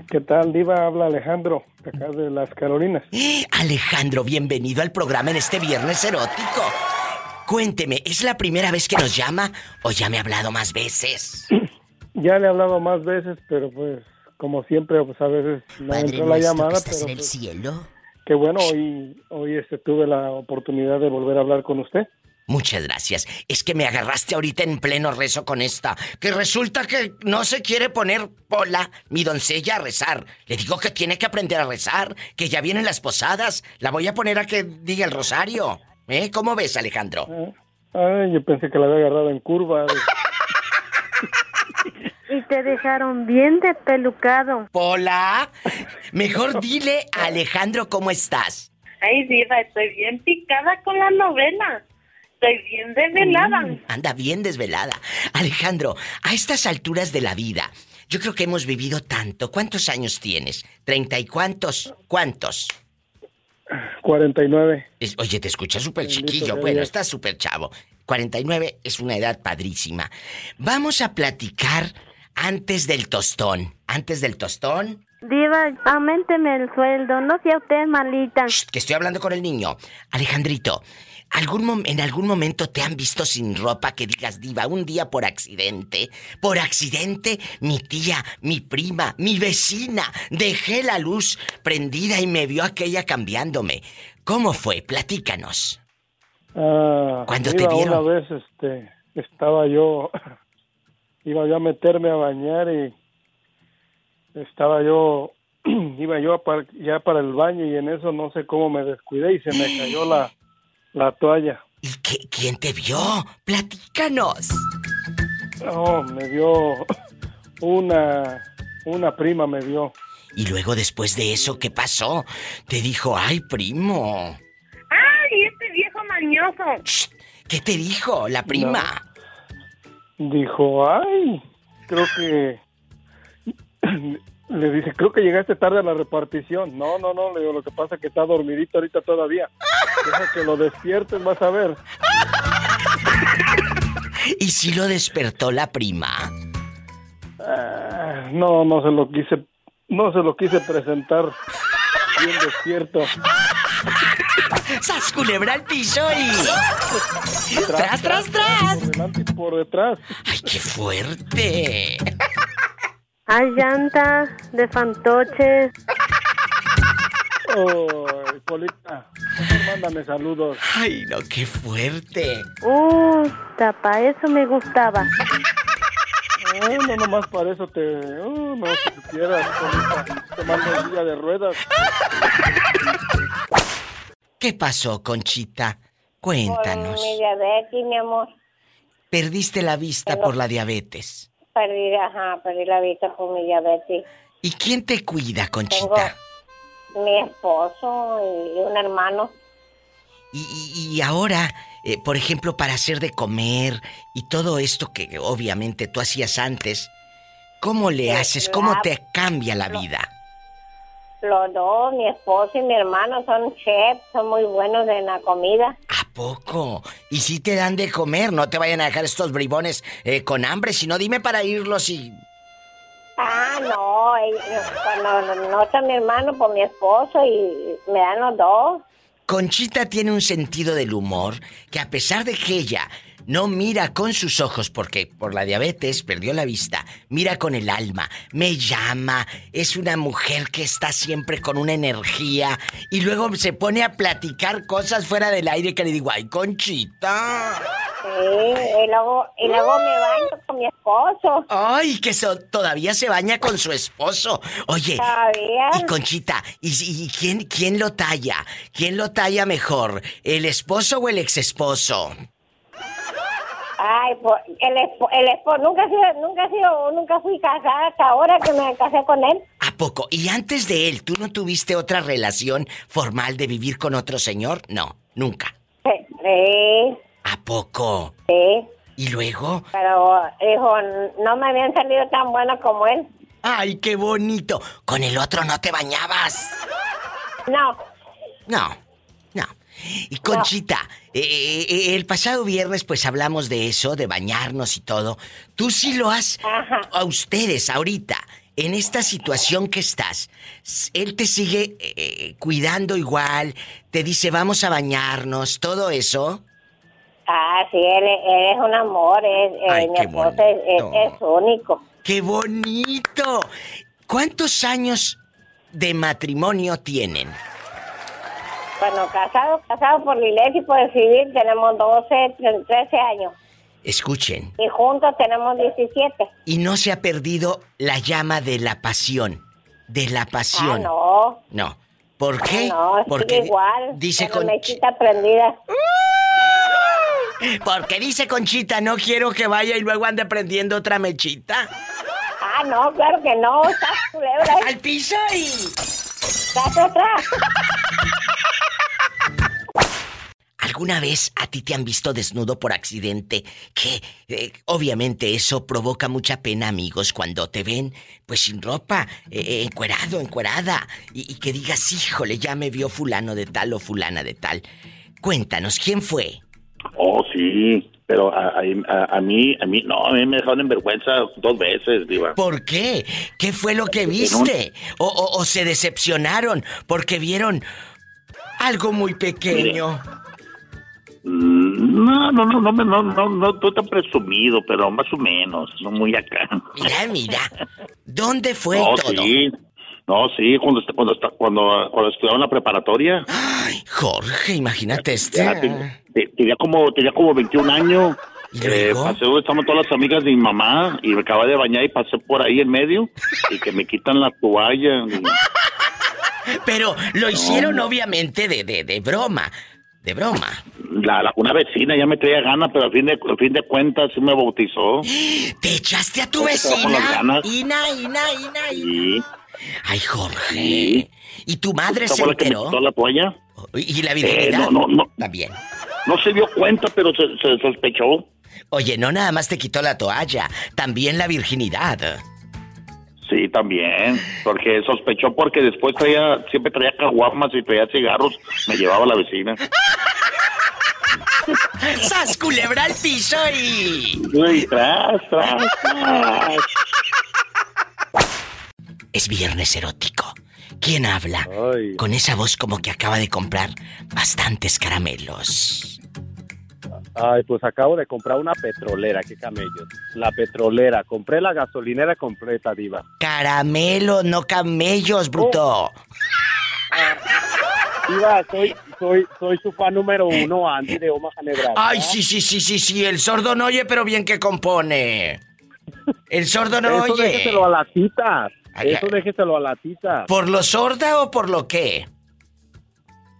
¿Qué tal, Diva? Habla Alejandro, acá de las Carolinas. Alejandro, bienvenido al programa en este viernes erótico. Cuénteme, ¿es la primera vez que nos llama o ya me ha hablado más veces? Ya le he hablado más veces, pero pues, como siempre, pues a veces no Padre entró la llamada. que estás pero, en el pues, cielo. Qué bueno, hoy, hoy este, tuve la oportunidad de volver a hablar con usted. Muchas gracias. Es que me agarraste ahorita en pleno rezo con esta. Que resulta que no se quiere poner Pola, mi doncella, a rezar. Le digo que tiene que aprender a rezar, que ya vienen las posadas. La voy a poner a que diga el rosario. ¿Eh? ¿Cómo ves, Alejandro? Ay, yo pensé que la había agarrado en curva. Y te dejaron bien despelucado. Pola, Mejor dile a Alejandro cómo estás. Ay, Diva, estoy bien picada con la novela. Estoy bien desvelada. Mm, anda bien desvelada. Alejandro, a estas alturas de la vida, yo creo que hemos vivido tanto. ¿Cuántos años tienes? ¿Treinta y cuántos? ¿Cuántos? 49. Es- oye, te escuchas súper chiquillo. Bueno, estás súper chavo. 49 es una edad padrísima. Vamos a platicar antes del tostón. Antes del tostón, Diva, aumenteme el sueldo, no sea usted malita. que estoy hablando con el niño. Alejandrito, ¿algún mom- ¿en algún momento te han visto sin ropa que digas diva un día por accidente? Por accidente, mi tía, mi prima, mi vecina, dejé la luz prendida y me vio aquella cambiándome. ¿Cómo fue? Platícanos. Ah, Cuando te vieron. Una vez este, estaba yo, iba yo a meterme a bañar y estaba yo, iba yo ya para el baño y en eso no sé cómo me descuidé y se me cayó la, la toalla. ¿Y qué, quién te vio? Platícanos. No, me vio una, una prima me vio. Y luego después de eso, ¿qué pasó? Te dijo, ay, primo. ¡Ay, este viejo mañoso! ¿Qué te dijo la prima? Dijo, ay, creo que... Le dice, creo que llegaste tarde a la repartición. No, no, no, le digo, lo que pasa es que está dormidito ahorita todavía. Deja que lo despiertes, vas a ver. ¿Y si lo despertó la prima? Ah, no, no se lo quise, no se lo quise presentar bien despierto. ¡Sas culebra al piso y... ¡Tras, tras, tras! Por delante y por detrás. ¡Ay, qué fuerte! Hay llanta de fantoche. Oh, Polita, mándame saludos. ¡Ay, no, qué fuerte! Uh, tapa, eso me gustaba. Eh, no, nomás para eso te... oh, no, si supieras, Polita, te mando en silla de ruedas. ¿Qué pasó, Conchita? Cuéntanos. Por mi diabetes, mi amor. Perdiste la vista por la diabetes. Perdí, ajá, perdí la vista por mi diabetes. ¿Y quién te cuida, Tengo Conchita? mi esposo y un hermano. Y, y- y ahora, eh, por ejemplo, para hacer de comer y todo esto que obviamente tú hacías antes, ¿cómo le haces? ¿Cómo te cambia la vida? Los dos, mi esposo y mi hermano, son chefs, son muy buenos en la comida. ¿A poco? ¿Y si te dan de comer? No te vayan a dejar estos bribones eh, con hambre, sino dime para irlos y... Ah, no, ellos- cuando no está mi hermano, por mi esposo y me dan los dos. Conchita tiene un sentido del humor que a pesar de que ella no mira con sus ojos porque por la diabetes perdió la vista, mira con el alma, me llama, es una mujer que está siempre con una energía y luego se pone a platicar cosas fuera del aire que le digo, ay Conchita. Sí, y luego, y luego me baño con mi esposo. Ay, que so- todavía se baña con su esposo. Oye, Todavía. y Conchita, ¿y, y quién, quién lo talla? ¿Quién lo talla mejor? ¿El esposo o el exesposo? Ay, pues, el esposo, el esposo, nunca sido, nunca sido, nunca fui casada hasta ahora que me casé con él. ¿A poco? ¿Y antes de él, tú no tuviste otra relación formal de vivir con otro señor? No, nunca. Sí, ¿A poco? sí, ¿Y luego? pero, hijo, no me habían salido tan buenos como él. ¡Ay, qué bonito! ¿Con el otro no te bañabas? No, no. Y Conchita, eh, eh, eh, el pasado viernes pues hablamos de eso, de bañarnos y todo. Tú sí lo has... A ustedes ahorita, en esta situación que estás, él te sigue eh, cuidando igual, te dice vamos a bañarnos, todo eso. Ah, sí, él, él es un amor, es, Ay, mi esposo es, es- es único. ¡Qué bonito! ¿Cuántos años de matrimonio tienen? Bueno, casado, casado por iglesia y por el civil tenemos 12, 13 años. Escuchen, Y juntos tenemos 17. y no se ha perdido la llama de la pasión, de la Ah, pasión. no. No. ¿Por qué? No, sigue Porque igual. dice con mechita prendida. porque dice Conchita, no quiero que vaya y luego ande prendiendo otra mechita. Ah, no, claro que no. Estás culebra. Al piso y ¡Tras, tras! ¿Alguna vez a ti te han visto desnudo por accidente? Que eh, obviamente eso provoca mucha pena, amigos, cuando te ven pues sin ropa, eh, eh, encuerado, encuerada, y, y que digas, híjole, ya me vio fulano de tal o fulana de tal. Cuéntanos, ¿quién fue? Oh, sí, pero a, a- a mí, a mí, no, a mí me dejaron en vergüenza dos veces, diva. ¿Por qué? ¿Qué fue lo que viste? ¿O, o- o se decepcionaron porque vieron algo muy pequeño? Mm, no, no, no, no, no, no, no, no tan presumido, pero más o menos, no muy acá. Mira, mira, ¿dónde fue no, todo? Sí. No, sí, cuando cuando cuando, cuando estudiaba en la preparatoria. Ay, Jorge, imagínate este. Tenía como tenía como 21 años. Eh, pasé donde estamos todas las amigas de mi mamá y me acababa de bañar y pasé por ahí en medio y que me quitan la toalla. Y... Pero lo no. hicieron obviamente de, de, de broma. De broma. La, la- una vecina ya me traía ganas, pero al fin de, al fin de cuentas sí me bautizó. ¿Te echaste a tu vecina? Ina, Ina, Ina, Ina. Sí. Ay, Jorge. ¿Y tu madre ¿Esta se la enteró? quitó la toalla? ¿Y la Eh, virginidad? no, no, no. También. No se dio cuenta, pero se, se sospechó. Oye, no nada más te quitó la toalla, también la virginidad. Sí, también. Porque sospechó porque después traía, siempre traía caguamas y traía cigarros. Me llevaba a la vecina. ¡Sas culebra al piso y... Uy, tras, tras, tras. Es viernes erótico. ¿Quién habla? Con esa voz como que acaba de comprar bastantes caramelos. Ay, pues acabo de comprar una petrolera, qué camellos. La petrolera, compré la gasolinera completa, diva. Caramelos, no camellos, bruto. Diva, soy, soy, soy su fan número uno, Andy de Omaha, Nebraska. Ay, sí, sí, sí, sí, sí. El sordo no oye, pero bien que compone. El sordo no Eso oye. déjeselo a la tita. Ay, Eso déjeselo a la tita. ¿Por lo sorda o por lo qué?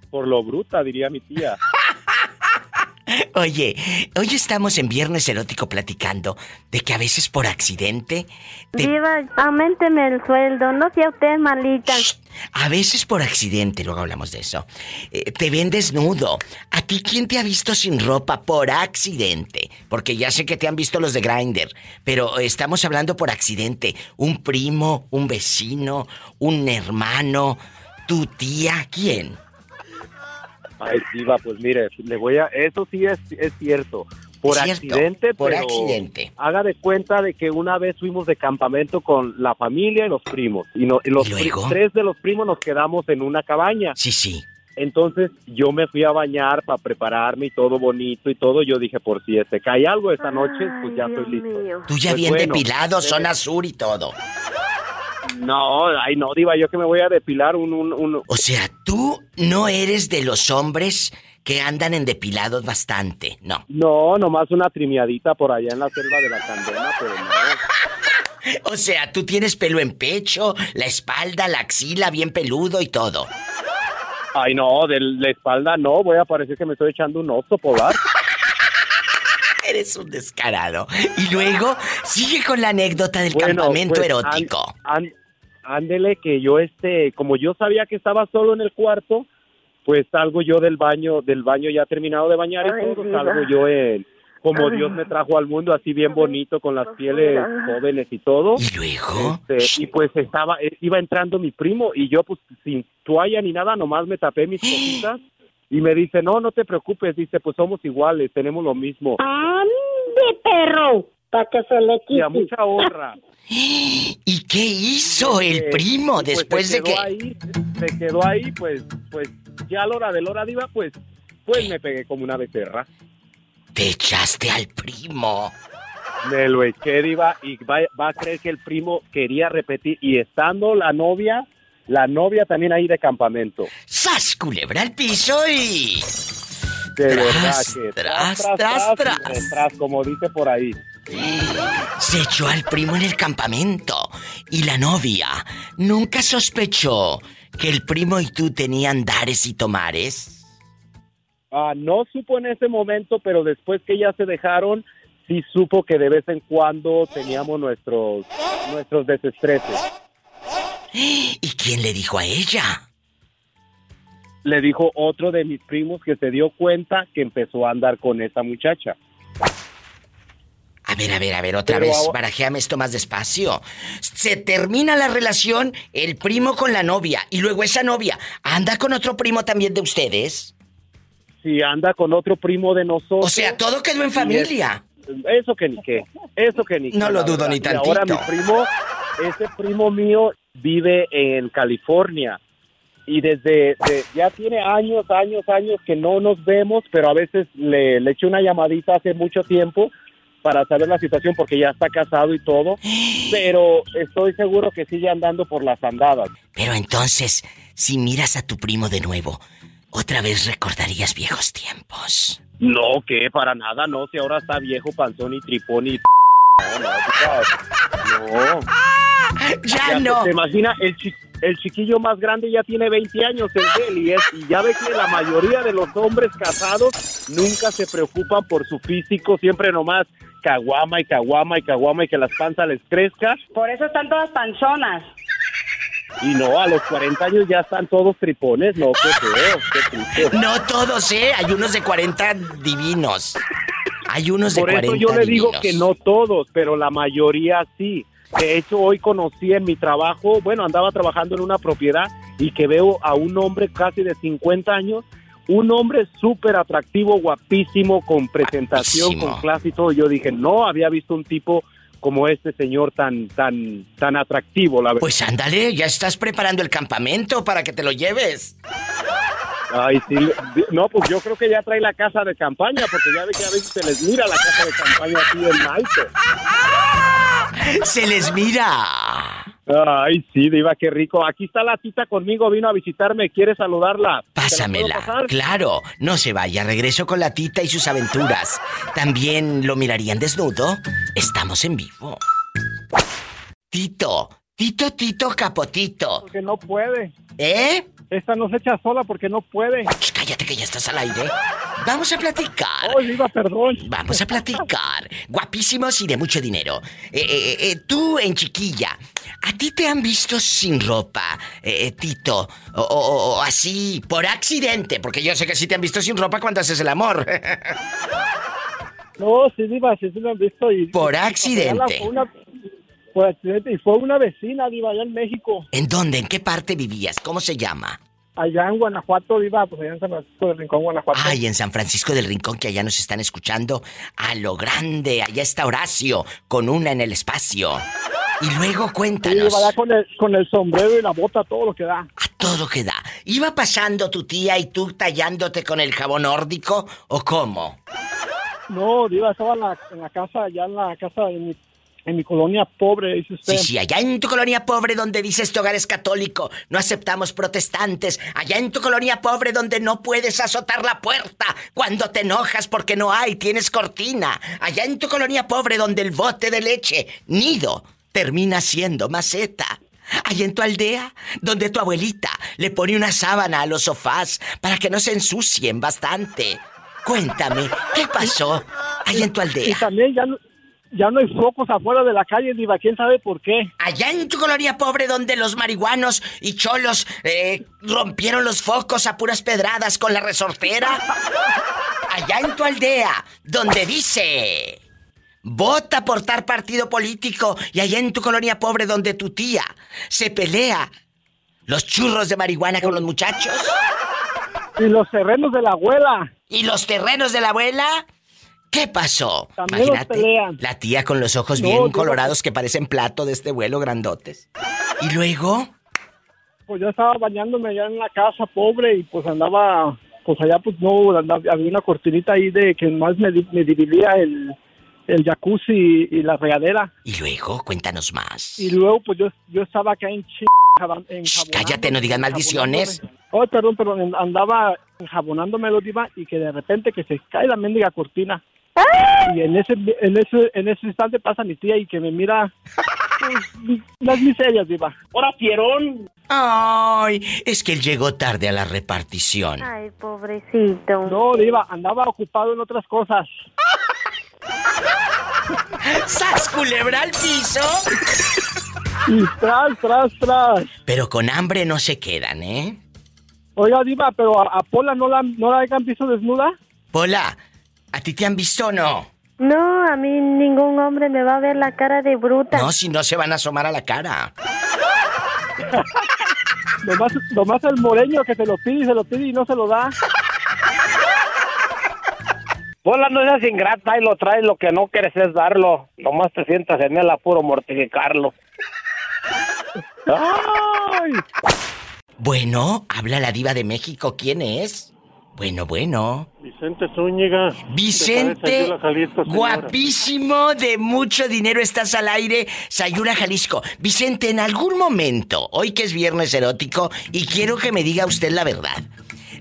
Por lo bruta, diría mi tía. Oye, hoy estamos en Viernes Erótico platicando de que a veces por accidente, Diva, aumenteme el sueldo, no sea usted malita. a veces por accidente, luego hablamos de eso, eh, te ven desnudo. ¿A ti quién te ha visto sin ropa por accidente? Porque ya sé que te han visto los de Grinder, pero estamos hablando por accidente. Un primo, un vecino, un hermano, tu tía, ¿quién? Ay, diva, pues mire, le voy a... Eso sí es, es cierto. Por Cierto, accidente, por pero accidente. haga de cuenta de que una vez fuimos de campamento con la familia y los primos. Y, no- y los ¿Y luego? pri- tres de los primos nos quedamos en una cabaña. Sí, sí. Entonces yo me fui a bañar para prepararme y todo bonito y todo. Yo dije, por si se cae algo esta noche, pues ya estoy listo. Tú ya Pues bien bueno, depilado, eh, zona sur y todo. No, ay no, diva, yo que me voy a depilar un... un, un- O sea, tú no eres de los hombres que andan en depilados bastante, no. No, nomás una trimiadita por allá en la selva de la Candena, pero no. O sea, tú tienes pelo en pecho, la espalda, la axila bien peludo y todo. Ay, no, de la espalda no, voy a parecer que me estoy echando un oso polar. Eres un descarado. Y luego sigue con la anécdota del Bueno, campamento pues, erótico. án- án- ándele que yo este, como yo sabía que estaba solo en el cuarto, pues salgo yo del baño, del baño ya terminado de bañar y Ay, todo, diva. salgo yo en como Ay. Dios me trajo al mundo así bien bonito con las pieles jóvenes y todo. Y luego Este, y pues estaba eh, iba entrando mi primo y yo pues sin toalla ni nada, nomás me tapé mis cositas y me dice, "No, no te preocupes", dice, "Pues somos iguales, tenemos lo mismo." ¡Ande, perro! Para que se le Y a quite. mucha honra. ¿Y qué hizo el Eh, primo pues después de quedó que... ahí, se quedó ahí, pues, pues ya a la hora de la hora diva, pues, pues me pegué como una becerra. Te echaste al primo. Me lo eché diva y va, va a creer que el primo quería repetir y estando la novia, la novia también ahí de campamento. ¡Sas, culebra al piso y... De Tras, verdad que tras, tras, tras. y retras, como dice por ahí. Se echó al primo en el campamento. Y la novia nunca sospechó que el primo y tú tenían dares y tomares. Ah, no supo en ese momento, pero después que ya se dejaron, sí supo que de vez en cuando teníamos nuestros, nuestros desestreses. ¿Y quién le dijo a ella? le dijo otro de mis primos que se dio cuenta que empezó a andar con esa muchacha. A ver, a ver, a ver, otra Pero vez, ahora- barajéame esto más despacio. Se termina la relación, el primo con la novia, y luego esa novia anda con otro primo también de ustedes. Si anda con otro primo de nosotros. O sea, todo quedó en familia. es- eso que ni qué. Eso que ni No qué, lo dudo verdad. ni Y ahora mi tantito. primo, ese primo mío vive en California. Y desde de- ya tiene años, años, años que no nos vemos, pero a veces le, le eché una llamadita hace mucho tiempo para saber la situación porque ya está casado y todo. Pero estoy seguro que sigue andando por las andadas. Pero entonces, si miras a tu primo de nuevo, otra vez recordarías viejos tiempos. No, que para nada, no, si ahora está viejo, panzón y tripón y... No, no, no. Ya no. ¿Te imaginas? El, chi- el chiquillo más grande ya tiene 20 años, el él, y, es, y ya ve que la mayoría de los hombres casados nunca se preocupan por su físico, siempre nomás caguama y caguama y caguama y que las panzas les crezca. Por eso están todas panzonas. Y no, a los 40 años ya están todos tripones, no, qué feo, qué triste. No todos, ¿eh? Hay unos de 40 divinos. Hay unos de Por 40 eso yo le digo que no todos, pero la mayoría sí. De hecho, hoy conocí en mi trabajo, bueno, andaba trabajando en una propiedad y que veo a un hombre casi de 50 años, un hombre súper atractivo, guapísimo, con presentación, Guapísimo. con clase y todo. Yo dije, no había visto un tipo como este señor tan, tan, tan atractivo, la verdad. Pues ándale, ya estás preparando el campamento para que te lo lleves. Ay, sí. No, pues yo creo que ya trae la casa de campaña, porque ya ve que a veces se les mira la casa de campaña así en alto. Se les mira. Ay, sí, Diva, qué rico. Aquí está la tita conmigo, vino a visitarme, quiere saludarla. ¿Te la puedo Pásamela. Claro, no se vaya, regreso con la tita y sus aventuras. ¿También lo mirarían desnudo? Estamos en vivo. Tito, Tito, Tito, Capotito. Porque no puede. ¿Eh? Esta no se echa sola porque no puede. cállate que ya estás al aire. Vamos a platicar. Oh, Diva, perdón. Vamos a platicar. Guapísimos y de mucho dinero. Eh, eh, eh, tú en chiquilla, ¿a ti te han visto sin ropa, eh, eh, Tito? O, o- o así, por accidente, porque yo sé que sí te han visto sin ropa cuando haces el amor. No, sí, Diva, sí, sí lo han visto. Y, Por accidente. Una, por accidente. Y fue una vecina, Diva, allá en México. ¿En dónde? ¿En qué parte vivías? ¿Cómo se llama? Allá en Guanajuato, Diva, pues allá en San Francisco del Rincón, Guanajuato. Ay, en San Francisco del Rincón, que allá nos están escuchando a lo grande. Allá está Horacio, con una en el espacio. Y luego Sí, cuéntanos. Diva, allá con el, con el sombrero y la bota, todo lo que da. todo lo que da. ¿Iba pasando tu tía y tú tallándote con el jabón nórdico o cómo? No, Diva, estaba en la, en la casa, allá en la casa, en mi, en mi colonia pobre, dice usted. Sí, sí, allá en tu colonia pobre donde dice este hogar es católico, no aceptamos protestantes. Allá en tu colonia pobre donde no puedes azotar la puerta cuando te enojas porque no hay, tienes cortina. Allá en tu colonia pobre donde el bote de leche, nido, termina siendo maceta. Allá en tu aldea, donde tu abuelita le pone una sábana a los sofás para que no se ensucien bastante. Cuéntame, ¿qué pasó allá en tu Y aldea? también ya no, ya no hay focos afuera de la calle, Diva, quién sabe por qué. Allá en tu colonia pobre donde los marihuanos y cholos eh, rompieron los focos a puras pedradas con la resortera. Allá en tu aldea donde dice... Vota por tal partido político y allá en tu colonia pobre donde tu tía se pelea los churros de marihuana con los muchachos. Y los terrenos de la abuela. ¿Y los terrenos de la abuela? ¿Qué pasó? También los pelean. la tía con los ojos No, bien colorados que parecen plato de este vuelo grandotes. ¿Y luego? Pues yo estaba bañándome allá en la casa pobre y pues andaba, pues allá pues no, andaba- había una cortinita ahí de que más me, me dividía el, el jacuzzi y, la regadera. Y luego, cuéntanos más. Y luego pues yo, yo estaba acá en Ch... Cállate, no digas maldiciones. Oh, perdón, perdón, andaba enjabonándome lo diva y que de repente que se cae la mendiga cortina. Y en ese, en ese, en ese instante pasa mi tía y que me mira pues, las miserias, diva. ¡Hora, Pierón! Ay, es que él llegó tarde a la repartición. Ay, pobrecito. No, diva, andaba ocupado en otras cosas. ¡Sas, culebra al piso! Y tras, tras, tras. Pero con hambre no se quedan, ¿eh? Oiga, Diva, pero a, a Pola no la, no la hayan visto desnuda. Pola, ¿a ti te han visto o no? No, a mí ningún hombre me va a ver la cara de bruta. No, si no se van a asomar a la cara. Nomás, nomás el moreño que se lo pide y se lo pide y no se lo da. Pola no seas ingrata y lo traes, lo que no quieres es darlo. Nomás te sientas en el apuro mortificarlo. ¡Ay! Bueno, habla la diva de México. ¿Quién es? Bueno, bueno. Vicente Zúñiga. Vicente, Jalisco, guapísimo, de mucho dinero, estás al aire, Sayula, Jalisco. Vicente, en algún momento, hoy que es viernes erótico, y quiero que me diga usted la verdad.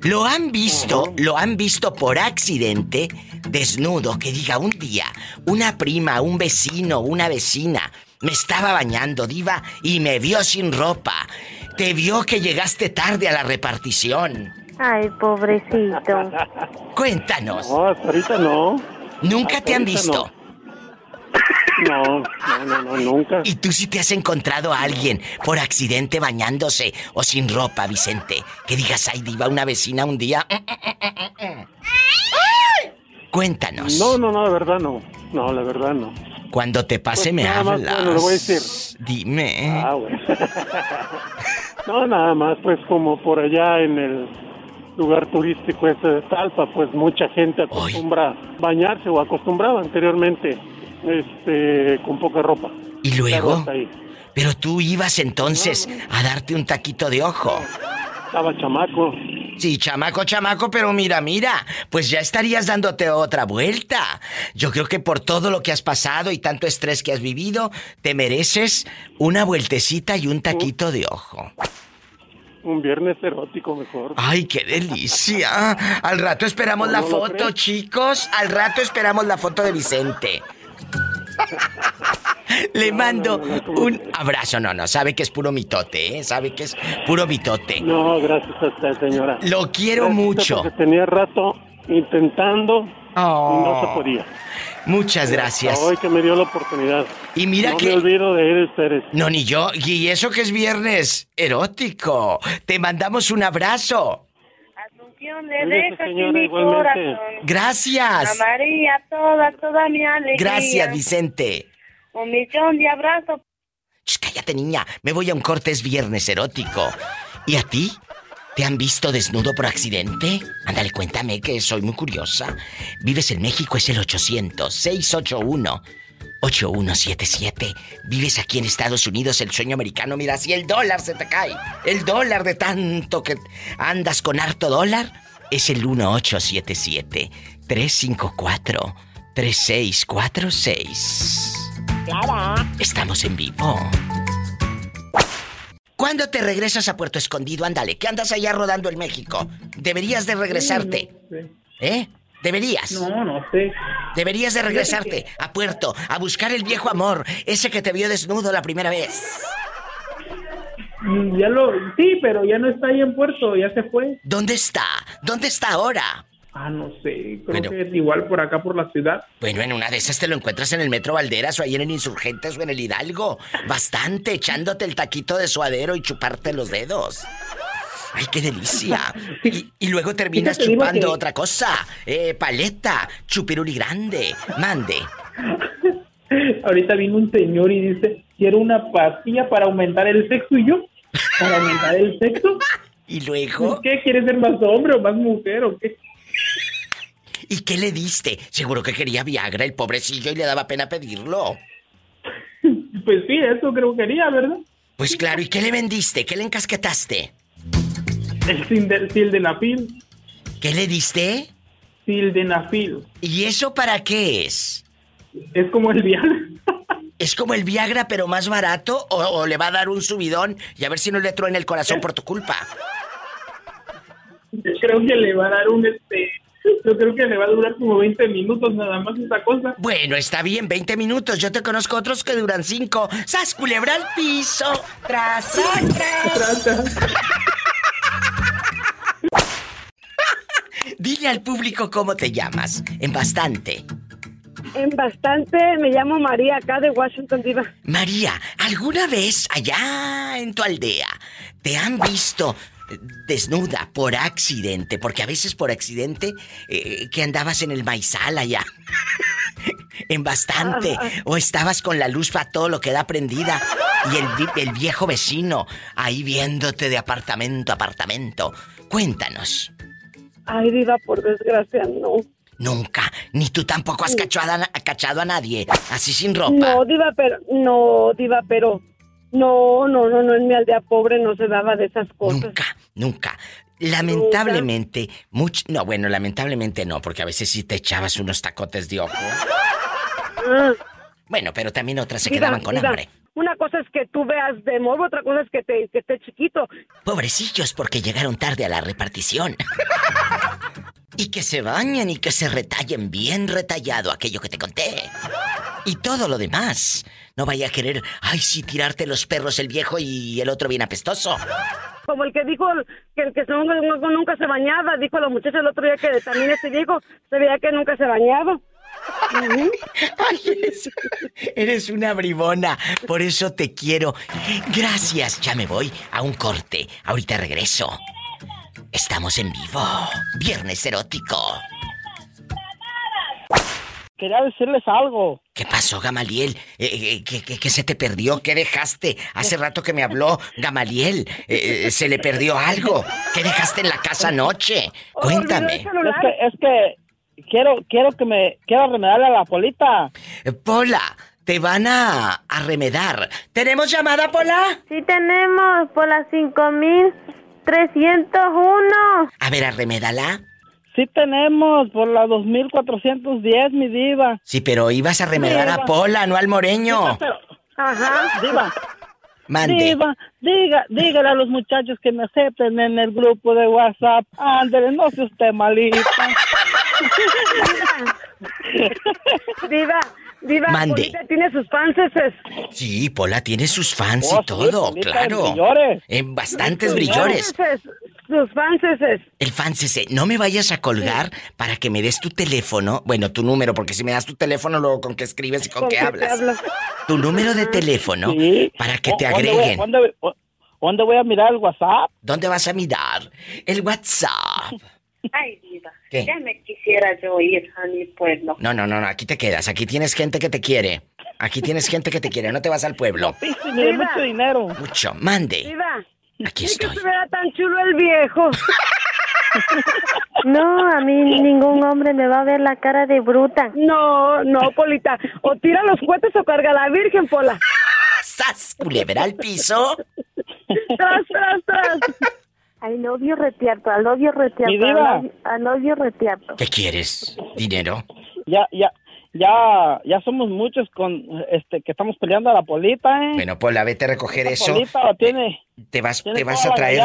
¿Lo han visto, lo han visto por accidente, desnudo, que diga un día, una prima, un vecino, una vecina, me estaba bañando, diva, y me vio sin ropa? Te vio que llegaste tarde a la repartición. Ay, pobrecito. Cuéntanos. No, hasta ahorita no. ¿Nunca Hasta te han visto? No, no, no, no, nunca. ¿Y tú si te has encontrado a alguien por accidente bañándose o sin ropa, Vicente? Que digas, ay, diva, una vecina un día. Cuéntanos. No, no, no, la verdad no. No, la verdad no. Cuando te pase Pues me nada más, hablas. bueno, le voy a decir. Dime. Ah, bueno. no, nada más, pues como por allá en el lugar turístico ese de Talpa, pues mucha gente acostumbra bañarse o acostumbraba anteriormente este con poca ropa. ¿Y luego? Pero tú ibas entonces a darte un taquito de ojo. Estaba chamaco. Sí, chamaco, chamaco, pero mira, mira, pues ya estarías dándote otra vuelta. Yo creo que por todo lo que has pasado y tanto estrés que has vivido, te mereces una vueltecita y un taquito de ojo. Un viernes erótico mejor. ¡Ay, qué delicia! Al rato esperamos ¿No la foto, chicos. Al rato esperamos la foto de Vicente. Le mando un abrazo. No, no, sabe que es puro mitote, ¿eh? Sabe que es puro mitote. No, gracias a usted, señora. Lo quiero Gracias mucho. Tenía rato intentando y no se podía. Muchas gracias. Hoy que me dio la oportunidad. Y mira no que- me olvido de Pérez. No, ni yo. Y eso que es viernes erótico. Te mandamos un abrazo. Asunción le señora, mi igualmente. corazón. Gracias. A María, toda, toda mi alegría. Gracias, Vicente. Un millón de abrazos. Cállate, niña. Me voy a un corte, es viernes erótico. ¿Y a ti? ¿Te han visto desnudo por accidente? Ándale, cuéntame que soy muy curiosa. Vives en México, es el 800-681-8177. Vives aquí en Estados Unidos, el sueño americano. Mira, si el dólar se te cae, el dólar de tanto que andas con harto dólar, es el 1877-354-3646. Estamos en vivo. ¿Cuándo te regresas a Puerto Escondido? Ándale, que andas allá rodando en México. Deberías de regresarte. ¿Eh? Deberías. No, no sé. Deberías de regresarte a Puerto, a buscar el viejo amor, ese que te vio desnudo la primera vez. Mm, Ya lo, sí, pero ya no está ahí en Puerto, ya se fue. ¿Dónde está? ¿Dónde está ahora? Ah, no sé, creo Bueno. que es igual por acá por la ciudad. Bueno, en una de esas te lo encuentras en el Metro Valderas o ahí en el Insurgentes o en el Hidalgo. Bastante, echándote el taquito de suadero y chuparte los dedos. ¡Ay, qué delicia! Y, y luego terminas chupando que- otra cosa. Eh, paleta, chupiruli grande. Mande. Ahorita vino un señor y dice, quiero una pastilla para aumentar el sexo y yo, para aumentar el sexo. ¿Y luego? ¿Qué? ¿Quieres ser más hombre o más mujer o qué? ¿Y qué le diste? Seguro que quería Viagra el pobrecillo y le daba pena pedirlo. Pues sí, eso creo que quería, ¿verdad? Pues claro, ¿y qué le vendiste? ¿Qué le encasquetaste? El sil- sildenafil. ¿Qué le diste? Sildenafil. ¿Y eso para qué es? Es como el Viagra. ¿Es como el Viagra pero más barato o, o le va a dar un subidón y a ver si no le truena el corazón por tu culpa? Yo creo que le va a dar un este. Yo creo que le va a durar como 20 minutos nada más esa cosa. Bueno, está bien, 20 minutos. Yo te conozco otros que duran 5. ¡Sas, culebra al piso! ¡Tras, tras, tras! Dile al público cómo te llamas. En bastante. En bastante me llamo María acá de Washington Diva. María, ¿alguna vez allá en tu aldea te han visto desnuda por accidente, porque a veces por accidente eh, que andabas en el maizal allá. en bastante. O estabas con la luz para todo lo que da prendida. Y el, vi- el viejo vecino ahí viéndote de apartamento a apartamento. Cuéntanos. Ay, Diva, por desgracia, no. Nunca. Ni tú tampoco has cachado a, na- cachado a nadie. Así sin ropa. No, Diva, pero, no, Diva, pero, no, no, no, no, en mi aldea pobre no se daba de esas cosas. Nunca, nunca. Lamentablemente, much... no, bueno, lamentablemente no, porque a veces sí te echabas unos tacotes de ojo. Bueno, pero también otras se quedaban con hambre. Una cosa es que tú veas de morbo, otra cosa es que, te, que esté chiquito. Pobrecillos porque llegaron tarde a la repartición. y que se bañen y que se retallen bien retallado aquello que te conté. Y todo lo demás. No vaya a querer, ay, sí, tirarte los perros el viejo y el otro bien apestoso. Como el que dijo que el que nunca, se bañaba, dijo la muchacha el otro día que también este viejo se veía que nunca se bañaba. Ay, eres, eres una bribona. Por eso te quiero. Gracias. Ya me voy a un corte. Ahorita regreso. Estamos en vivo. Viernes erótico. Quería decirles algo. ¿Qué pasó, Gamaliel? Eh, eh, eh, ¿qué, se te perdió? ¿Qué dejaste? Hace rato que me habló Gamaliel. ¿Se le perdió algo? ¿Qué dejaste en la casa anoche? Cuéntame. Es que, quiero, quiero que me... Quiero remedarle a la polita. Pola, te van a, a remedar. ¿Tenemos llamada, Pola? Sí, tenemos. Pola 5000. 301. A ver, arremédala. Sí tenemos, por la 2410, mi diva. Sí, pero ibas a remedar diva. a Pola, no al moreño. Ajá. Diva. Mande. Diva, diga, dígale a los muchachos que me acepten en el grupo de WhatsApp. Ándale, no sea usted malita. diva, Diva, Mande. Polita tiene sus fanses. Sí, Pola tiene sus fans Oh, y sí, todo, claro. brillores. En bastantes brillores. Sus fanses. El fancese, no me vayas a colgar para que me des tu teléfono, bueno, tu número, porque si me das tu teléfono, luego con qué escribes y con, qué hablas. hablas? Tu número de teléfono para que te ¿Dónde voy- agreguen. ¿Dónde, voy- dónde voy a mirar el WhatsApp? ¿Dónde vas a mirar? El WhatsApp. Ay, Diva. ¿Qué? Ya me quisiera yo ir a mi pueblo. No, no, no, no, aquí te quedas. Aquí tienes gente que te quiere. Aquí tienes gente que te quiere, no te vas al pueblo. Mucho dinero. Mucho, mande. Diva. Aquí estoy. que estuviera tan chulo el viejo. No, a mí ningún hombre me va a ver la cara de bruta. No, no, Polita. O tira los cohetes o carga a la Virgen, Pola. ¡Sas! Culebra al piso. Tras, tras, tras. Al novio retiarto, al novio retiarto. Mi diva. al novio- retiarto. ¿Qué quieres? ¿Dinero? Ya, ya, ya, ya somos muchos con, este, que estamos peleando a la polita, ¿eh? Bueno, Pola, vete a recoger La eso. polita la tiene, Te vas, tiene te vas a traer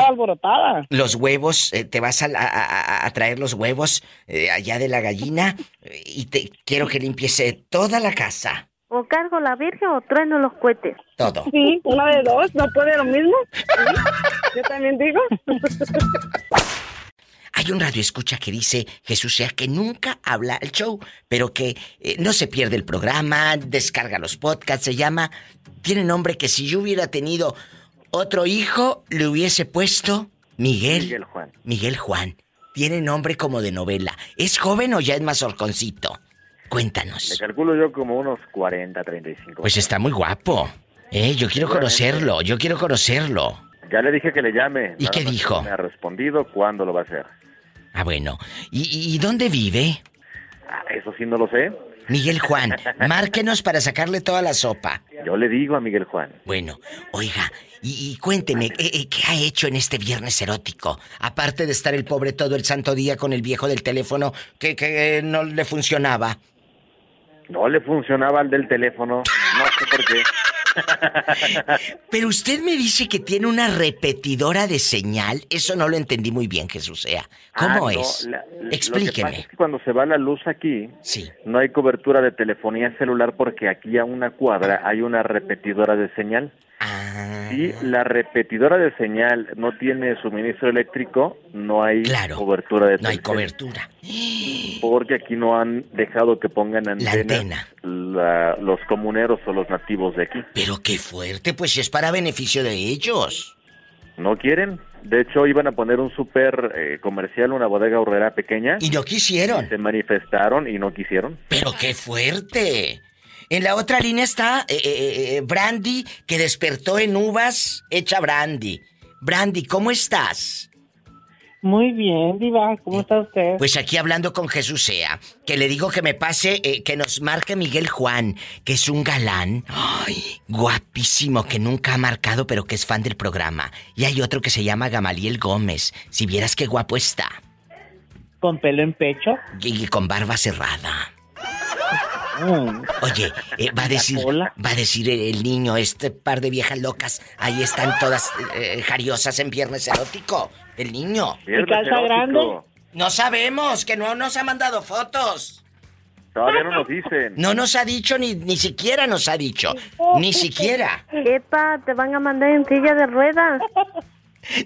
los huevos, eh, te vas a, a- a- a traer los huevos eh, allá de la gallina eh, y te quiero que limpies eh, toda la casa. O cargo la Virgen o trueno los cohetes. Todo. Sí, una de dos, no puede lo mismo. Sí, Yo también digo. Hay un radio escucha que dice Jesús sea que nunca habla el show, pero que eh, no se pierde el programa, descarga los podcasts, se llama, tiene nombre que si yo hubiera tenido otro hijo, le hubiese puesto Miguel. Miguel Juan. Miguel Juan. Tiene nombre como de novela. ¿Es joven o ya es más horconcito? Le Cuéntanos. calculo yo como unos 40, 35. Pues está muy guapo. Eh, yo quiero conocerlo, yo quiero conocerlo. Ya le dije que le llame. ¿Y qué dijo? Me ha respondido cuándo lo va a hacer. Ah, bueno. ¿Y, y- y dónde vive? Ah, Eso sí no lo sé. Miguel Juan, márquenos para sacarle toda la sopa. Yo le digo a Miguel Juan. Bueno, oiga, y, y cuénteme, ¿eh, eh, ¿qué ha hecho en este viernes erótico? Aparte de estar el pobre todo el santo día con el viejo del teléfono que, que no le funcionaba. No le funcionaba el del teléfono. No sé por qué. Pero usted me dice que tiene una repetidora de señal. Eso no lo entendí muy bien, Jesús sea. ¿Cómo Ah, no, es? la- Lo que Explíqueme. pasa es que cuando se va la luz aquí, no hay cobertura de telefonía celular porque aquí a una cuadra hay una repetidora de señal. Ah. Si la repetidora de señal no tiene suministro eléctrico, no hay cobertura de No hay cobertura. Porque aquí no han dejado que pongan La antenas la- los comuneros o los nativos de aquí. Pero qué fuerte, pues si es para beneficio de ellos. ¿No quieren? De hecho, iban a poner un súper eh, comercial, una bodega horrera pequeña. Y no quisieron. se manifestaron y no quisieron. Pero qué fuerte. En la otra línea está eh, eh, eh, Brandy, que despertó en uvas hecha Brandy. Brandy, ¿cómo estás? Muy bien, Diva, ¿cómo está usted? Pues aquí hablando con Jesús Sea, que le digo que me pase, eh, que nos marque Miguel Juan, que es un galán, ay, guapísimo, que nunca ha marcado, pero que es fan del programa. Y hay otro que se llama Gamaliel Gómez, si vieras qué guapo está. ¿Con pelo en pecho? Y, y con barba cerrada. Oye, eh, va a decir, va a decir el, el niño, este par de viejas locas, ahí están todas eh, jariosas en viernes erótico. El niño. ¿Y calza grande? No sabemos, que no nos ha mandado fotos. Todavía no nos dicen. No nos ha dicho ni, ni siquiera nos ha dicho. Ni siquiera. Epa, te van a mandar en silla de ruedas.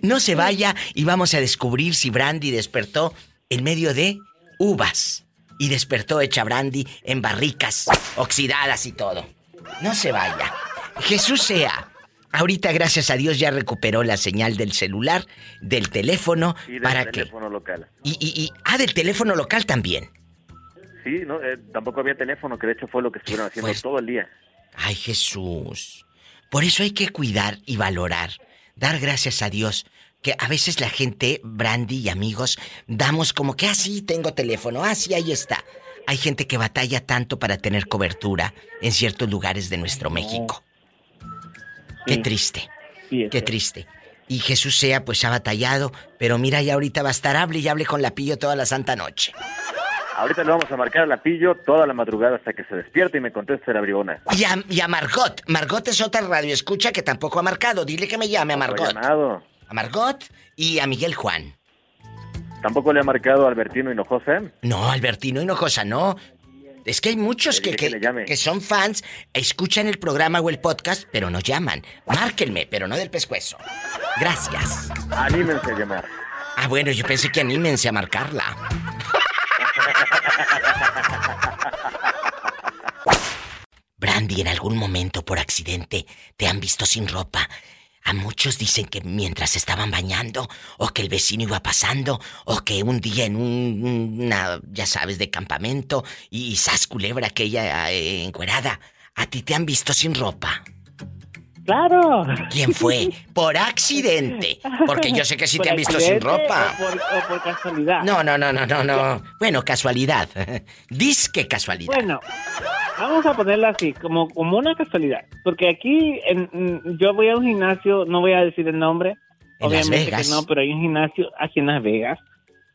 No se vaya y vamos a descubrir si Brandy despertó en medio de uvas. Y despertó hecha Brandy en barricas, oxidadas y todo. No se vaya. Jesús sea. Ahorita, gracias a Dios, ya recuperó la señal del celular, del teléfono, Y del para que... teléfono local. Y, y, y... Ah, del teléfono local también. Sí, no, eh, tampoco había teléfono, que de hecho fue lo que estuvieron haciendo todo el día. Ay, Jesús. Por eso hay que cuidar y valorar. Dar gracias a Dios. Que a veces la gente, Brandy y amigos, damos como que así tengo teléfono, así ahí está. Hay gente que batalla tanto para tener cobertura en ciertos lugares de nuestro México. Qué triste. Qué triste. Y Jesús sea, pues ha batallado, pero mira, ya ahorita va a estar, hable y hable con la pillo toda la santa noche. Ahorita le vamos a marcar a la pillo toda la madrugada hasta que se despierte y me conteste la bribona. Y a, y a Margot. Margot es otra radio escucha que tampoco ha marcado. Dile que me llame a Margot. llamado. A Margot y a Miguel Juan. ¿Tampoco le ha marcado a Albertino Hinojosa? No, Albertino Hinojosa, no. Es que hay muchos que, que, que son fans, escuchan el programa o el podcast, pero no llaman. Márquenme, pero no del pescuezo. Gracias. Anímense a llamar. Ah, bueno, yo pensé que anímense a marcarla. Brandy, en algún momento por accidente te han visto sin ropa. A muchos dicen que mientras estaban bañando, o que el vecino iba pasando, o que un día en un, una, ya sabes, de campamento, y sas culebra aquella eh, encuerada. ¿A ti te han visto sin ropa? ¡Claro! ¿Quién fue? Por accidente. Porque yo sé que sí ¿Por te han visto sin ropa. O por, o por casualidad. No, no, no, no, no, no. Bueno, casualidad. Disque casualidad. Bueno, vamos a ponerla así, como, como una casualidad. Porque aquí en- en- yo voy a un gimnasio, no voy a decir el nombre. En Las obviamente Vegas. que no, pero hay un gimnasio aquí en Las Vegas.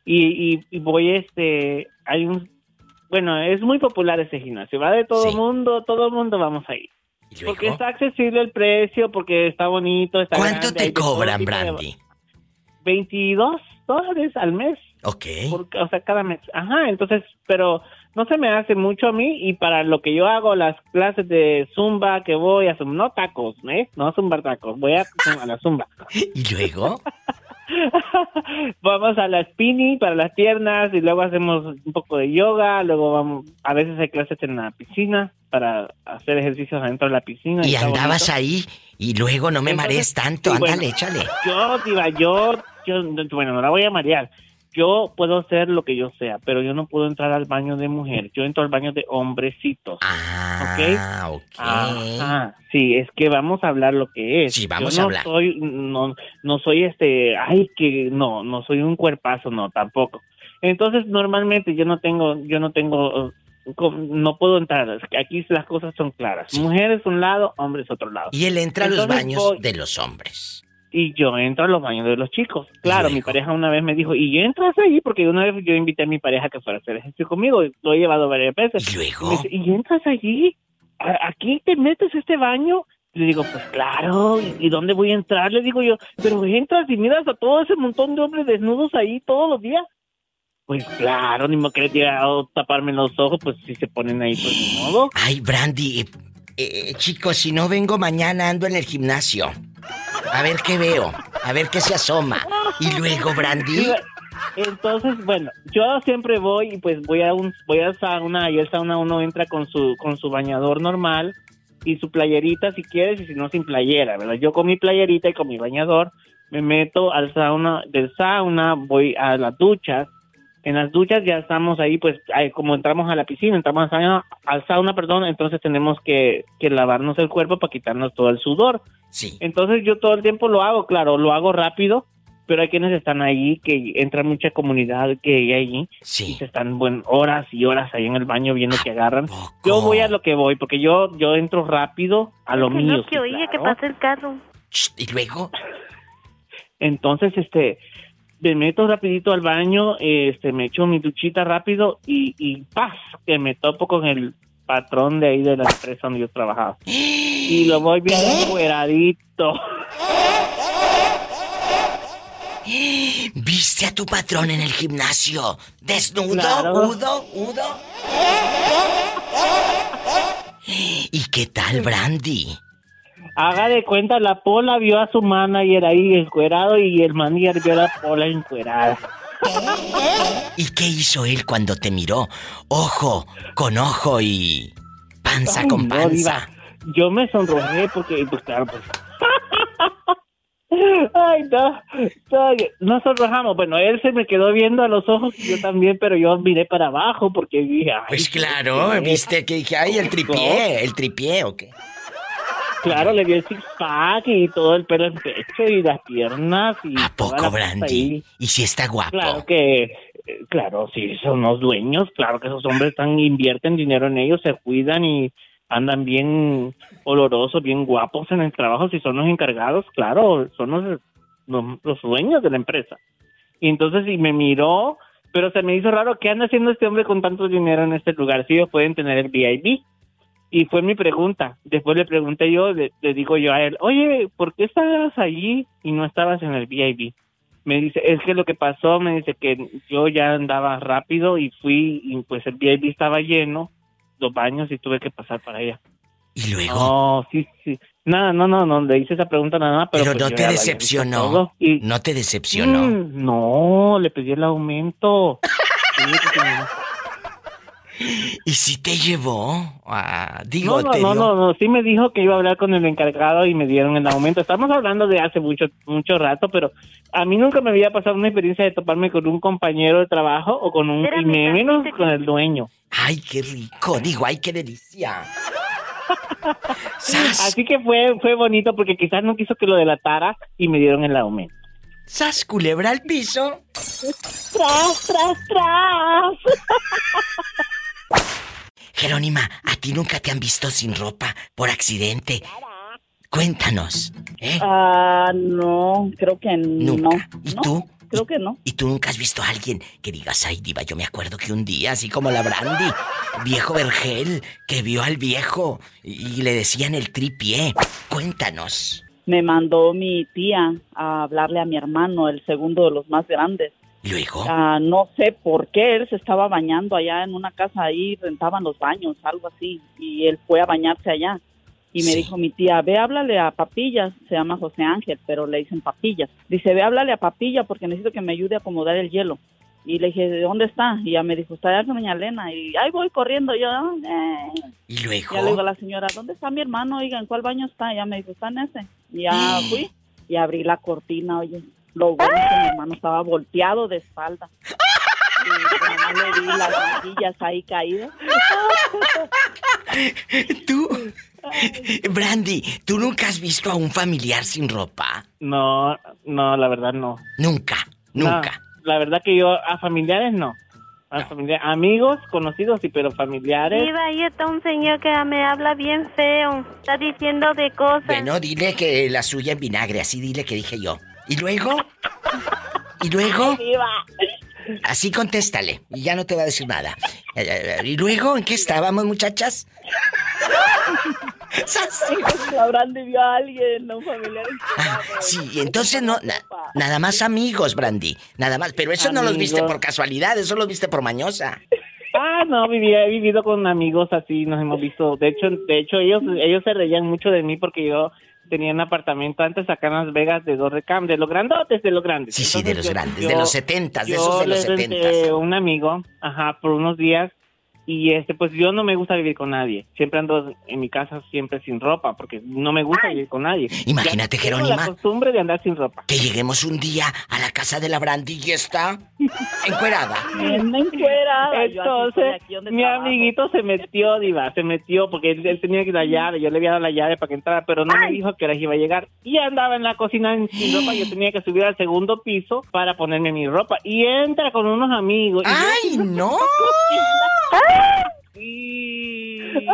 Y, y, y voy, este, hay un... Bueno, es muy popular ese gimnasio. Va de todo el mundo, todo el mundo vamos ahí. Porque está accesible el precio, porque está bonito, está ¿Cuánto grande, te cobran, Brandy? 22 dólares al mes. Ok. Por- o sea, cada mes. Ajá, entonces, pero no se me hace mucho a mí y para lo que yo hago, las clases de zumba que voy a zumba, no tacos, ¿eh? No zumbar tacos, voy a, a la zumba. ¿Y luego? Vamos a la spinning para las piernas y luego hacemos un poco de yoga, luego vamos, a veces hay clases en la piscina para hacer ejercicios adentro de la piscina. Y andabas ahí y luego no me Entonces, marees tanto. Ándale, bueno, échale. Yo, diva, yo, yo, bueno, no la voy a marear. Yo puedo hacer lo que yo sea, pero yo no puedo entrar al baño de mujer. Yo entro al baño de hombrecitos. Ah, ok. Ajá, sí, es que vamos a hablar lo que es. Sí, vamos Yo a no hablar. Soy, no, no soy este, ay, que no, no soy un cuerpazo, no, tampoco. Entonces, normalmente yo no tengo, yo no tengo, com- no puedo entrar. Es que Aquí las cosas son claras. Mujeres un lado, hombres otro lado. Y él entra a los baños voy- de los hombres. Y yo entro a los baños de los chicos. Claro, mi pareja una vez me dijo, y entras ahí, porque una vez yo invité a mi pareja que fuera a hacer ejercicio conmigo, lo he llevado varias veces. ¿Y luego? Dice, ¿y entras allí? ¿A- ¿Aquí te metes a este baño? Le digo, pues claro, ¿y dónde voy a entrar? Le digo yo, pero entras y miras a todo ese montón de hombres desnudos ahí todos los días. Pues claro, ni me quería tirar o taparme los ojos, pues si se ponen ahí, pues ni modo. Ay, Brandy, eh, chicos, si no vengo mañana ando en el gimnasio. A ver qué veo, a ver qué se asoma. Y luego, Brandy. Entonces, bueno, yo siempre voy y pues voy a un voy a sauna y el sauna uno entra con su con su bañador normal y su playerita si quieres y si no sin playera, ¿verdad? Yo con mi playerita y con mi bañador me meto al sauna, del sauna voy a las duchas. En las duchas ya estamos ahí, pues ahí como entramos a la piscina, entramos al sauna, al sauna, perdón, entonces tenemos que, que lavarnos el cuerpo para quitarnos todo el sudor. Sí. Entonces yo todo el tiempo lo hago, claro, lo hago rápido, pero hay quienes están ahí, que entra mucha comunidad que hay ahí, sí. y se están bueno, horas y horas ahí en el baño viendo que agarran. Yo voy a lo que voy, porque yo yo entro rápido a lo Que mío. no, que sí, oye, que claro. pasa el carro. ¿Y luego? Entonces, este, me meto rapidito al baño, este, me echo mi duchita rápido y, y ¡paz! Que me topo con el patrón de ahí de la empresa donde yo trabajaba. Y lo voy viendo encueradito. ¿Viste a tu patrón en el gimnasio? ¿Desnudo? Claro. ¿Udo? ¿Udo? ¿Y qué tal, Brandy? Haga de cuenta, la pola vio a su manager ahí encuerado y el manager vio a la pola encuerada. ¿Y qué hizo él cuando te miró? Ojo con ojo y panza Ay, con panza. Yo me sonrojé porque, pues claro, pues. Ay, no, no, no sonrojamos. Bueno, él se me quedó viendo a los ojos y yo también, pero yo miré para abajo porque dije, ay, Pues claro, viste que dije, ay, el tripié, el tripié, ¿o qué? Claro, le vi el six pack y todo el pelo en pecho y las piernas y ¿A Poco, Brandy. ¿Y si está guapo? Claro que, eh, claro, sí, son los dueños, claro que esos hombres están, invierten dinero en ellos, se cuidan y andan bien olorosos, bien guapos en el trabajo, si son los encargados, claro, son los, los, los dueños de la empresa. Y entonces y me miró, pero se me hizo raro, ¿qué anda haciendo este hombre con tanto dinero en este lugar? Si ellos pueden tener el VIP. Y fue mi pregunta. Después le pregunté yo, le, le digo yo a él, oye, ¿por qué estabas allí y no estabas en el VIP? Me dice, es que lo que pasó, me dice que yo ya andaba rápido y fui, y pues el VIP estaba lleno, los baños y tuve que pasar para allá. ¿Y luego? No, sí, sí. Nada, no, no, no, le hice esa pregunta nada más, pero... Pero pues no te decepcionó. No te decepcionó. No, le pedí el aumento. ¿Y si te llevó? Ah, digo, no, no, te no, dio- no, no, sí me dijo que iba a hablar con el encargado y me dieron el aumento. Estamos hablando de hace mucho mucho rato, pero a mí nunca me había pasado una experiencia de toparme con un compañero de trabajo o con un, y me- menos con el dueño. Ay, qué rico. Digo, ay, qué delicia. Así que fue fue bonito porque quizás no quiso que lo delatara y me dieron el aumento. ¿Sas culebra al piso? ¡Tras, tras, tras! Jerónima, ¿a ti nunca te han visto sin ropa por accidente? Cuéntanos, ¿eh? Ah, no, creo que no. ¿Y No, tú? Creo que no. ¿Y tú nunca has visto a alguien que digas, ay, diva, yo me acuerdo que un día, así como la Brandy, viejo Vergel, que vio al viejo y, y le decían el tripié? Cuéntanos. Me mandó mi tía a hablarle a mi hermano, el segundo de los más grandes. ¿Luego? Ah, no sé por qué él se estaba bañando allá en una casa ahí, rentaban los baños, algo así, y él fue a bañarse allá. Y me dijo mi tía, ve, háblale a Papillas, se llama José Ángel, pero le dicen Papillas. Dice, ve, háblale a Papilla porque necesito que me ayude a acomodar el hielo. Y le dije, ¿de dónde está? Y ella me dijo, está allá con doña Elena. Y ahí voy corriendo. Y yo, "Ah, eh". ¿Y luego? Ya le digo a la señora, ¿dónde está mi hermano? Oiga, ¿en cuál baño está? Y ella me dijo, está en ese. Y ya fui y abrí la cortina, oye. Lo bueno es que mi hermano estaba volteado de espalda. Y nomás le vi las mejillas ahí caídas. ¿Tú? Brandy, ¿tú nunca has visto a un familiar sin ropa? No, no, la verdad no. Nunca, nunca. No, la verdad que yo a familiares no. A familia- amigos, conocidos sí, pero familiares. Iba ahí está un señor que me habla bien feo. Está diciendo de cosas. Bueno, dile que la suya en vinagre, así dile que dije yo. ¿Y luego? ¿Y luego? Así contéstale, y ya no te va a decir nada. Eh, ¿Y luego en qué estábamos, muchachas? Brandy vio a alguien, un familiar. Sí, entonces no, na- nada más amigos, Brandy, nada más. Pero eso no los viste por casualidad, eso los viste por mañosa. Ah, no, vivía, he vivido con amigos así, nos hemos visto. De hecho, de hecho ellos ellos se reían mucho de mí porque yo tenía un apartamento antes acá en Las Vegas de dos recam, de los grandotes, de los grandes. Sí, sí, de los yo- grandes, yo- de los setentas, de esos de los setentas. un amigo, ajá, por unos días y este pues yo no me gusta vivir con nadie. Siempre ando en mi casa siempre sin ropa porque no me gusta vivir con nadie. Imagínate, Ya tengo Jerónima. la costumbre de andar sin ropa. Que lleguemos un día a la casa de la Brandy y está encuerada. Encuerada. Entonces, mi amiguito se metió, Diva, se metió porque él, él tenía que la llave. Yo le había dado la llave para que entrara, pero no me dijo que hora iba a llegar. Y andaba en la cocina sin ropa. Yo tenía que subir al segundo piso para ponerme mi ropa. Y entra con unos amigos. ¡Ay, no! Híjole.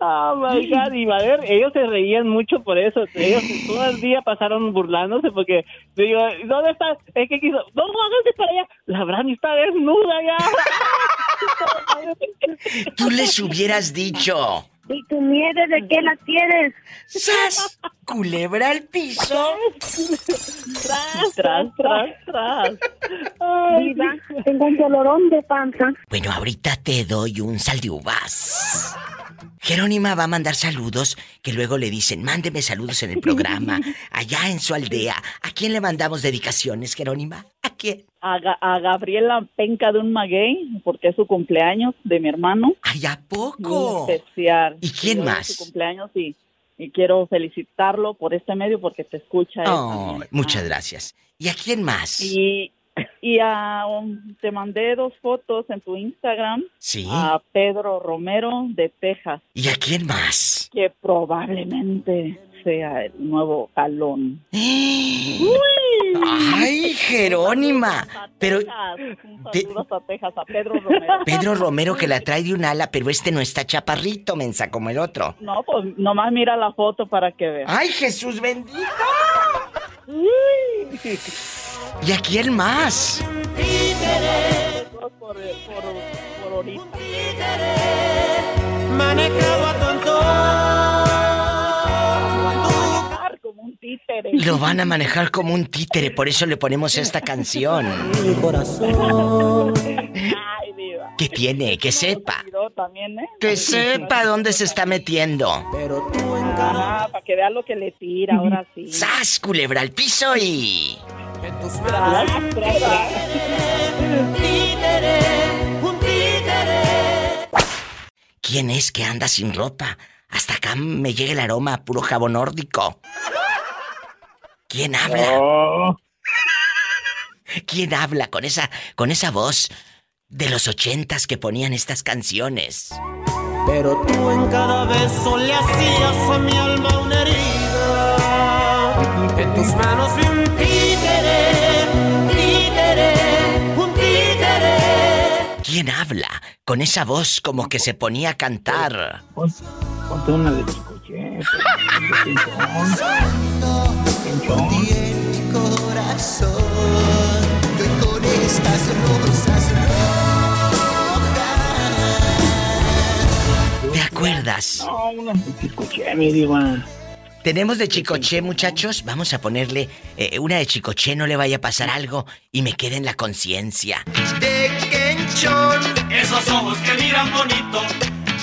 Oh my God, y a ver, ellos se reían mucho por eso. Ellos todo el día pasaron burlándose porque digo, ¿dónde está? Es que quiso, no, háganse para allá. La Brani está desnuda ya. Tú les hubieras dicho. ¿Y tu miedo de qué la tienes? ¡Sas! Culebra al piso. tras, tras, tras, tras. Diva, tengo un dolorón de panza. Bueno, ahorita te doy un sal de uvas. Jerónima va a mandar saludos que luego le dicen, mándeme saludos en el programa, allá en su aldea. ¿A quién le mandamos dedicaciones, Jerónima? ¿A quién? A, Ga- a Gabriela Penca de un Maguey, porque es su cumpleaños de mi hermano. ¡Ay, a poco! Muy especial. ¿Y quién más? Su cumpleaños y, y quiero felicitarlo por este medio porque te escucha. Oh, muchas gracias. ¿Y a quién más? Y, y a, um, te mandé dos fotos en tu Instagram Sí. a Pedro Romero de Texas, ¿Y a quién más? que probablemente sea el nuevo jalón. ¡Ay, Jerónima! Pero Un a Texas, a Pedro Romero. Pedro Romero que la trae de un ala, pero este no está chaparrito, mensa, como el otro. No, pues nomás mira la foto para que veas. ¡Ay, Jesús bendito! ¿Y a quién más? Por, por, por ahorita. Manejado a tonto. Como un títere. Lo van a manejar como un títere, por eso le ponemos esta canción. Mi corazón. Ay, diva. Que tiene, que sepa. También, ¿eh? Que sepa dónde se está metiendo. Ajá, para que vea lo que le tira, ahora sí. ¡Sas, culebra al piso y... Tras, tras, tras. ¿Quién es que anda sin ropa? Hasta acá me llega el aroma a puro jabón nórdico. ¿Quién habla? ¿Quién habla con esa, con esa voz de los ochentas que ponían estas canciones? Pero tú en cada beso le hacías a mi alma una herida. En tus manos vi un ¿Quién habla con esa voz como que se ponía a cantar? Ponte una de chicoche. mi corazón. Que con estas rosas ¿Te acuerdas? No, una de chicoche, mi diva. Tenemos de Chicoche, muchachos. Vamos a ponerle eh, una de Chicoche, no le vaya a pasar algo y me quede en la conciencia. Pequenchón. Esos ojos que miran bonito.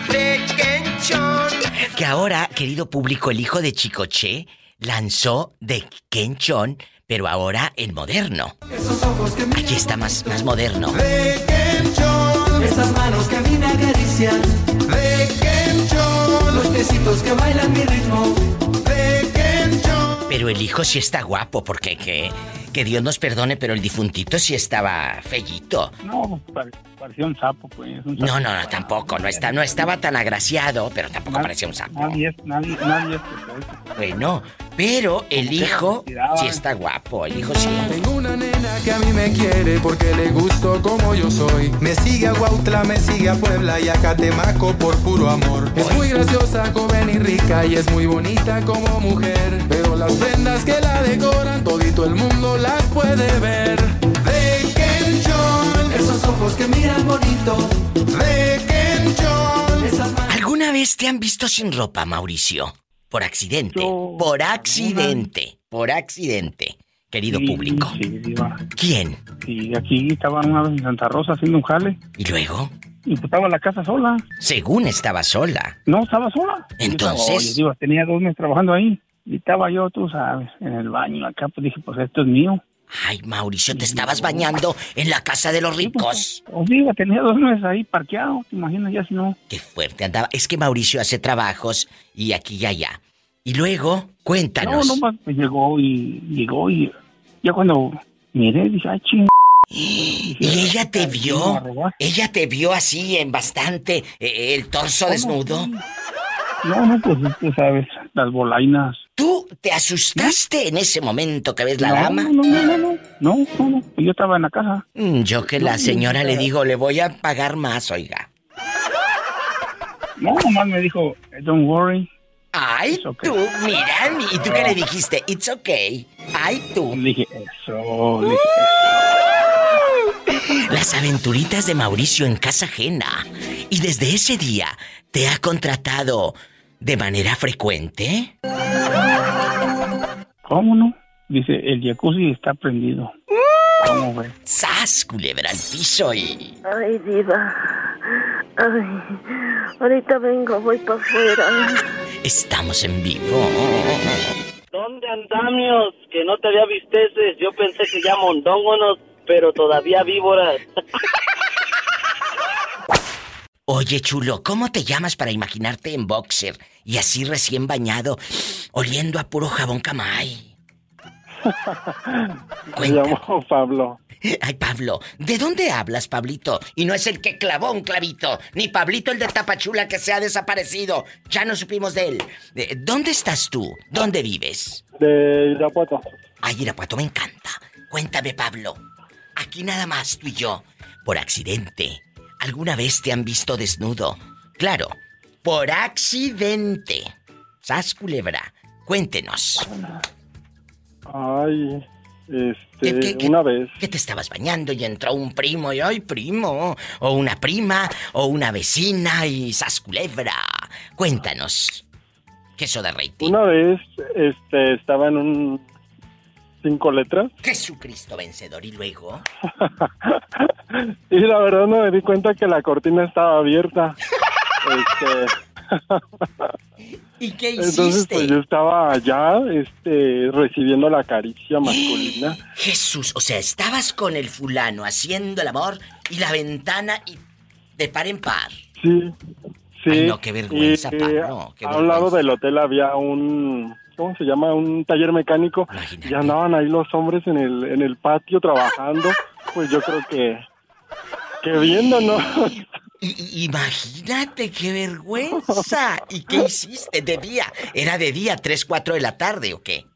Pequenchón. Que ahora, querido público, el hijo de Chicoche lanzó de Kenchon, pero ahora en moderno. Esos ojos que Aquí está más, más moderno. Pequenchón. Esas manos que a mí me acarician. Pequenchón. Los piecitos que bailan mi ritmo. Pequenchón. Pero el hijo sí está guapo, porque que, que Dios nos perdone, pero el difuntito sí estaba fellito. No, pare- parecía un sapo, pues. un No, sapo. no, no, tampoco, no, está, no estaba tan agraciado, pero tampoco parecía un sapo. Nadie es, nadie, nadie es perfecto. Bueno, pero el hijo sí está guapo, el hijo sí. Tengo una nena que a mí me quiere porque le gusto como yo soy. Me sigue a Huautla, me sigue a Puebla y a Catemaco por puro amor. Es muy graciosa, joven y rica y es muy bonita como mujer. Pero las prendas que la decoran, todito el mundo las puede ver. Pequenchón, esos ojos que miran bonito. Pequenchón, esas manos. ¿Alguna vez te han visto sin ropa, Mauricio? Por accidente. por accidente. Por accidente. Querido Sí, público. Sí, diva. ¿Quién? Sí, aquí estaban una vez en Santa Rosa haciendo un jale. ¿Y luego? Y pues estaba en la casa sola. Según estaba sola. No, estaba sola. Entonces- Yo estaba- oye, diva, tenía dos meses trabajando ahí. Y estaba yo, tú sabes, en el baño acá. Pues dije, pues esto es mío. Ay, Mauricio, te estabas bañando en la casa de los ricos. Pues, sí, tenía dos meses ahí parqueado, te imaginas ya si no. Qué fuerte andaba. Es que Mauricio hace trabajos y aquí y allá. Y luego, cuéntanos. No, no, pues llegó y llegó y ya cuando miré, dije, ay, ching. ¿Y ella te vio? ¿Ella te vio así en bastante eh, el torso desnudo? No, no, pues tú sabes, las bolainas. ¿Tú te asustaste en ese momento que ves la dama? No, no, no, no, no, no, no, yo estaba en la casa. Mm, yo que la señora le digo, le voy a pagar más, oiga. No, nomás me dijo, don't worry. Ay, tú, mira, ¿y tú qué le dijiste? It's okay. Ay, tú. Dije eso, dije eso. Las aventuritas de Mauricio en casa ajena. Y desde ese día, ¿te ha contratado de manera frecuente? ¿Cómo no? Dice, el jacuzzi está prendido. ¿Cómo ve? ¡Sas, culebra al piso y... Ay, diva. Ay, ahorita vengo, voy para afuera. Estamos en vivo. ¿Dónde andamios? Que no te había visteces. Yo pensé que ya mondóngonos, pero todavía víboras. Oye, chulo, ¿cómo te llamas para imaginarte en boxer y así recién bañado, oliendo a puro jabón camay? Me llamo Pablo. Ay, Pablo, ¿de dónde hablas, Pablito? Y no es el que clavó un clavito, ni Pablito el de Tapachula que se ha desaparecido. Ya no supimos de él. ¿Dónde estás tú? ¿Dónde vives? De Irapuato. Ay, Irapuato me encanta. Cuéntame, Pablo. Aquí nada más tú y yo, por accidente. ¿Alguna vez te han visto desnudo? Claro, por accidente. Sas culebra, cuéntenos. Ay, este, una vez. Que te estabas bañando y entró un primo y ay, primo. O una prima, o una vecina y sas culebra. Cuéntanos. Queso de rating. Una vez, este, estaba en un cinco letras. Jesucristo vencedor y luego. y la verdad no me di cuenta que la cortina estaba abierta. este. ¿Y qué hiciste? Entonces, pues yo estaba allá, este, recibiendo la caricia masculina. Jesús, o sea, estabas con el fulano haciendo el amor y la ventana y de par en par. Sí, sí. Ay, no, qué vergüenza, y, Pablo. a un lado del hotel había un, ¿cómo se llama? Un taller mecánico. Y andaban ahí los hombres en el, en el patio trabajando. Pues yo creo que, que viéndonos. Y, imagínate qué vergüenza. ¿Y qué hiciste de día? ¿Era de día, 3, 4 de la tarde o qué?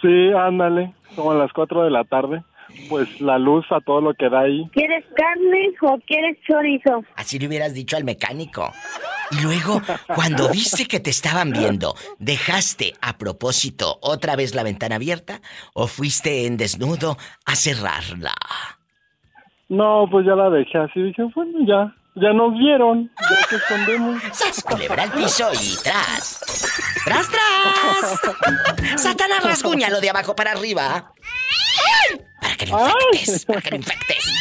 Sí, ándale, como a las 4 de la tarde. Pues la luz a todo lo que da ahí. ¿Quieres carne o quieres chorizo? Así le hubieras dicho al mecánico. Y luego, cuando viste que te estaban viendo, ¿dejaste a propósito otra vez la ventana abierta o fuiste en desnudo a cerrarla? No, pues ya la dejé así. Dije, bueno, ya, ya nos vieron, ya te escondemos. ¡Sas, culebra al piso y tras! ¡Tras, tras! ¡Satanás rasguña lo de abajo para arriba! Para que lo infectes, para que lo infectes.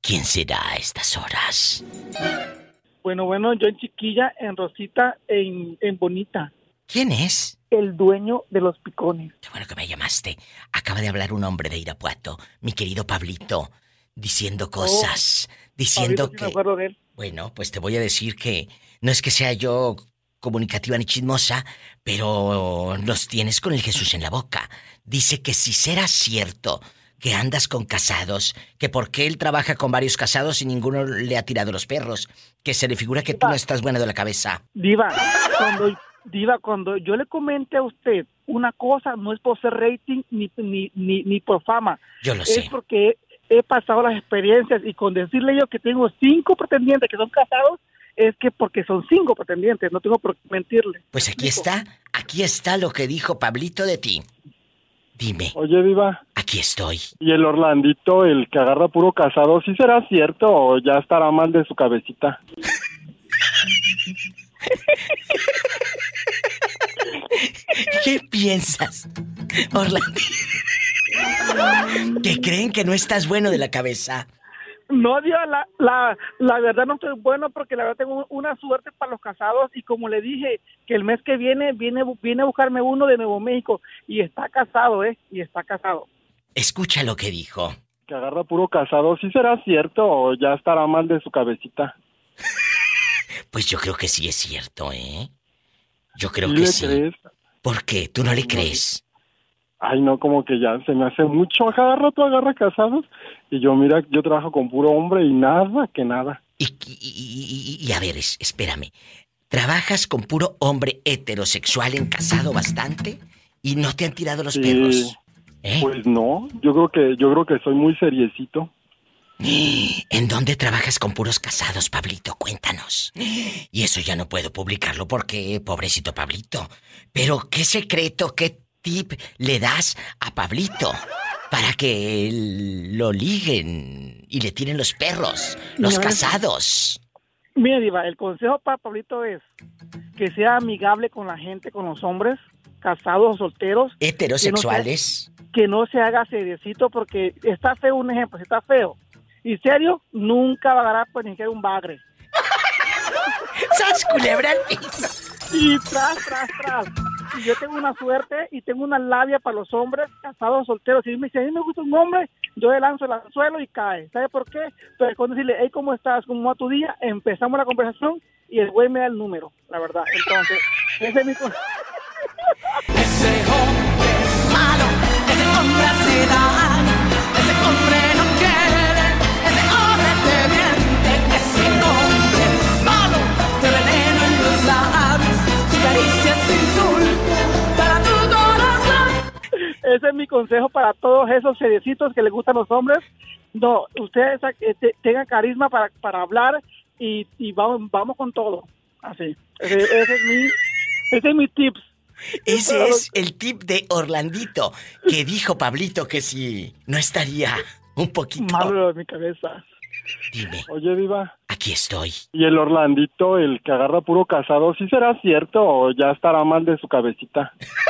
¿Quién será a estas horas? Bueno, bueno, yo en chiquilla, en Rosita, en, en Bonita. ¿Quién es? El dueño de los picones. Qué bueno que me llamaste. Acaba de hablar un hombre de Irapuato, mi querido Pablito diciendo cosas, diciendo que... Bueno, pues te voy a decir que no es que sea yo comunicativa ni chismosa, pero los tienes con el Jesús en la boca. Dice que si será cierto que andas con casados, que porque él trabaja con varios casados y ninguno le ha tirado los perros, que se le figura que tú no estás buena de la cabeza. Diva, cuando, Diva, cuando yo le comente a usted una cosa, no es por ser rating ni, ni, ni, ni por fama. Yo lo sé. Es porque he pasado las experiencias y con decirle yo que tengo cinco pretendientes que son casados, es que porque son cinco pretendientes, no tengo por qué mentirle. Pues aquí está, aquí está lo que dijo Pablito de ti. Dime. Oye, Viva. Aquí estoy. ¿Y el Orlandito, el que agarra puro casado, sí será cierto o ya estará mal de su cabecita? ¿Qué piensas, Orlando? ¿Que creen que no estás bueno de la cabeza? No, Dios, la, la, la verdad no estoy bueno porque la verdad tengo una suerte para los casados y como le dije, que el mes que viene viene, viene a buscarme uno de Nuevo México y está casado, ¿eh? Y está casado. Escucha lo que dijo. Que agarra puro casado, ¿sí será cierto o ya estará mal de su cabecita? pues yo creo que sí es cierto, ¿eh? Yo creo que sí. Crees? ¿Por qué? ¿Tú no le crees? Ay, no, como que ya se me hace mucho. A cada rato agarra casados. Y yo, mira, yo trabajo con puro hombre y nada, que nada. Y, y, y, a ver, espérame. ¿Trabajas con puro hombre heterosexual en casado bastante? ¿Y no te han tirado los perros? ¿Eh? Pues no, yo creo que yo creo que soy muy seriecito. ¿En dónde trabajas con puros casados, Pablito? Cuéntanos. Y eso ya no puedo publicarlo porque, pobrecito Pablito. Pero, ¿qué secreto, qué tip le das a Pablito para que lo liguen y le tiren los perros, los casados? Mira, Diva, el consejo para Pablito es que sea amigable con la gente, con los hombres, casados o solteros. Heterosexuales. Que no se, haga seriecito porque está feo un ejemplo, si está feo y serio, nunca va a ganar por ni siquiera un bagre. ¡Sas culebra Y tras, tras, tras. Y yo tengo una suerte y tengo una labia para los hombres casados solteros. Y me dice, a mí me gusta un hombre, yo le lanzo el anzuelo y cae. ¿Sabe por qué? Pero cuando decirle, hey, ¿cómo estás? ¿Cómo va tu día? Empezamos la conversación y el güey me da el número, la verdad. Entonces, ese es mi... ese hombre es malo, ese hombre hace daño, ese hombre no Ese es mi consejo para todos esos seriecitos que les gustan los hombres. No, ustedes eh, tengan carisma para, para hablar y, vamos, vamos con todo. Así. Ese, es mi, ese es mi tips. Ese es el tip de Orlandito, que dijo Pablito que si no estaría un poquito... Malo de mi cabeza. Dime. Oye, Viva. Aquí estoy. ¿Y el Orlandito, el que agarra puro casado, sí será cierto o ya estará mal de su cabecita?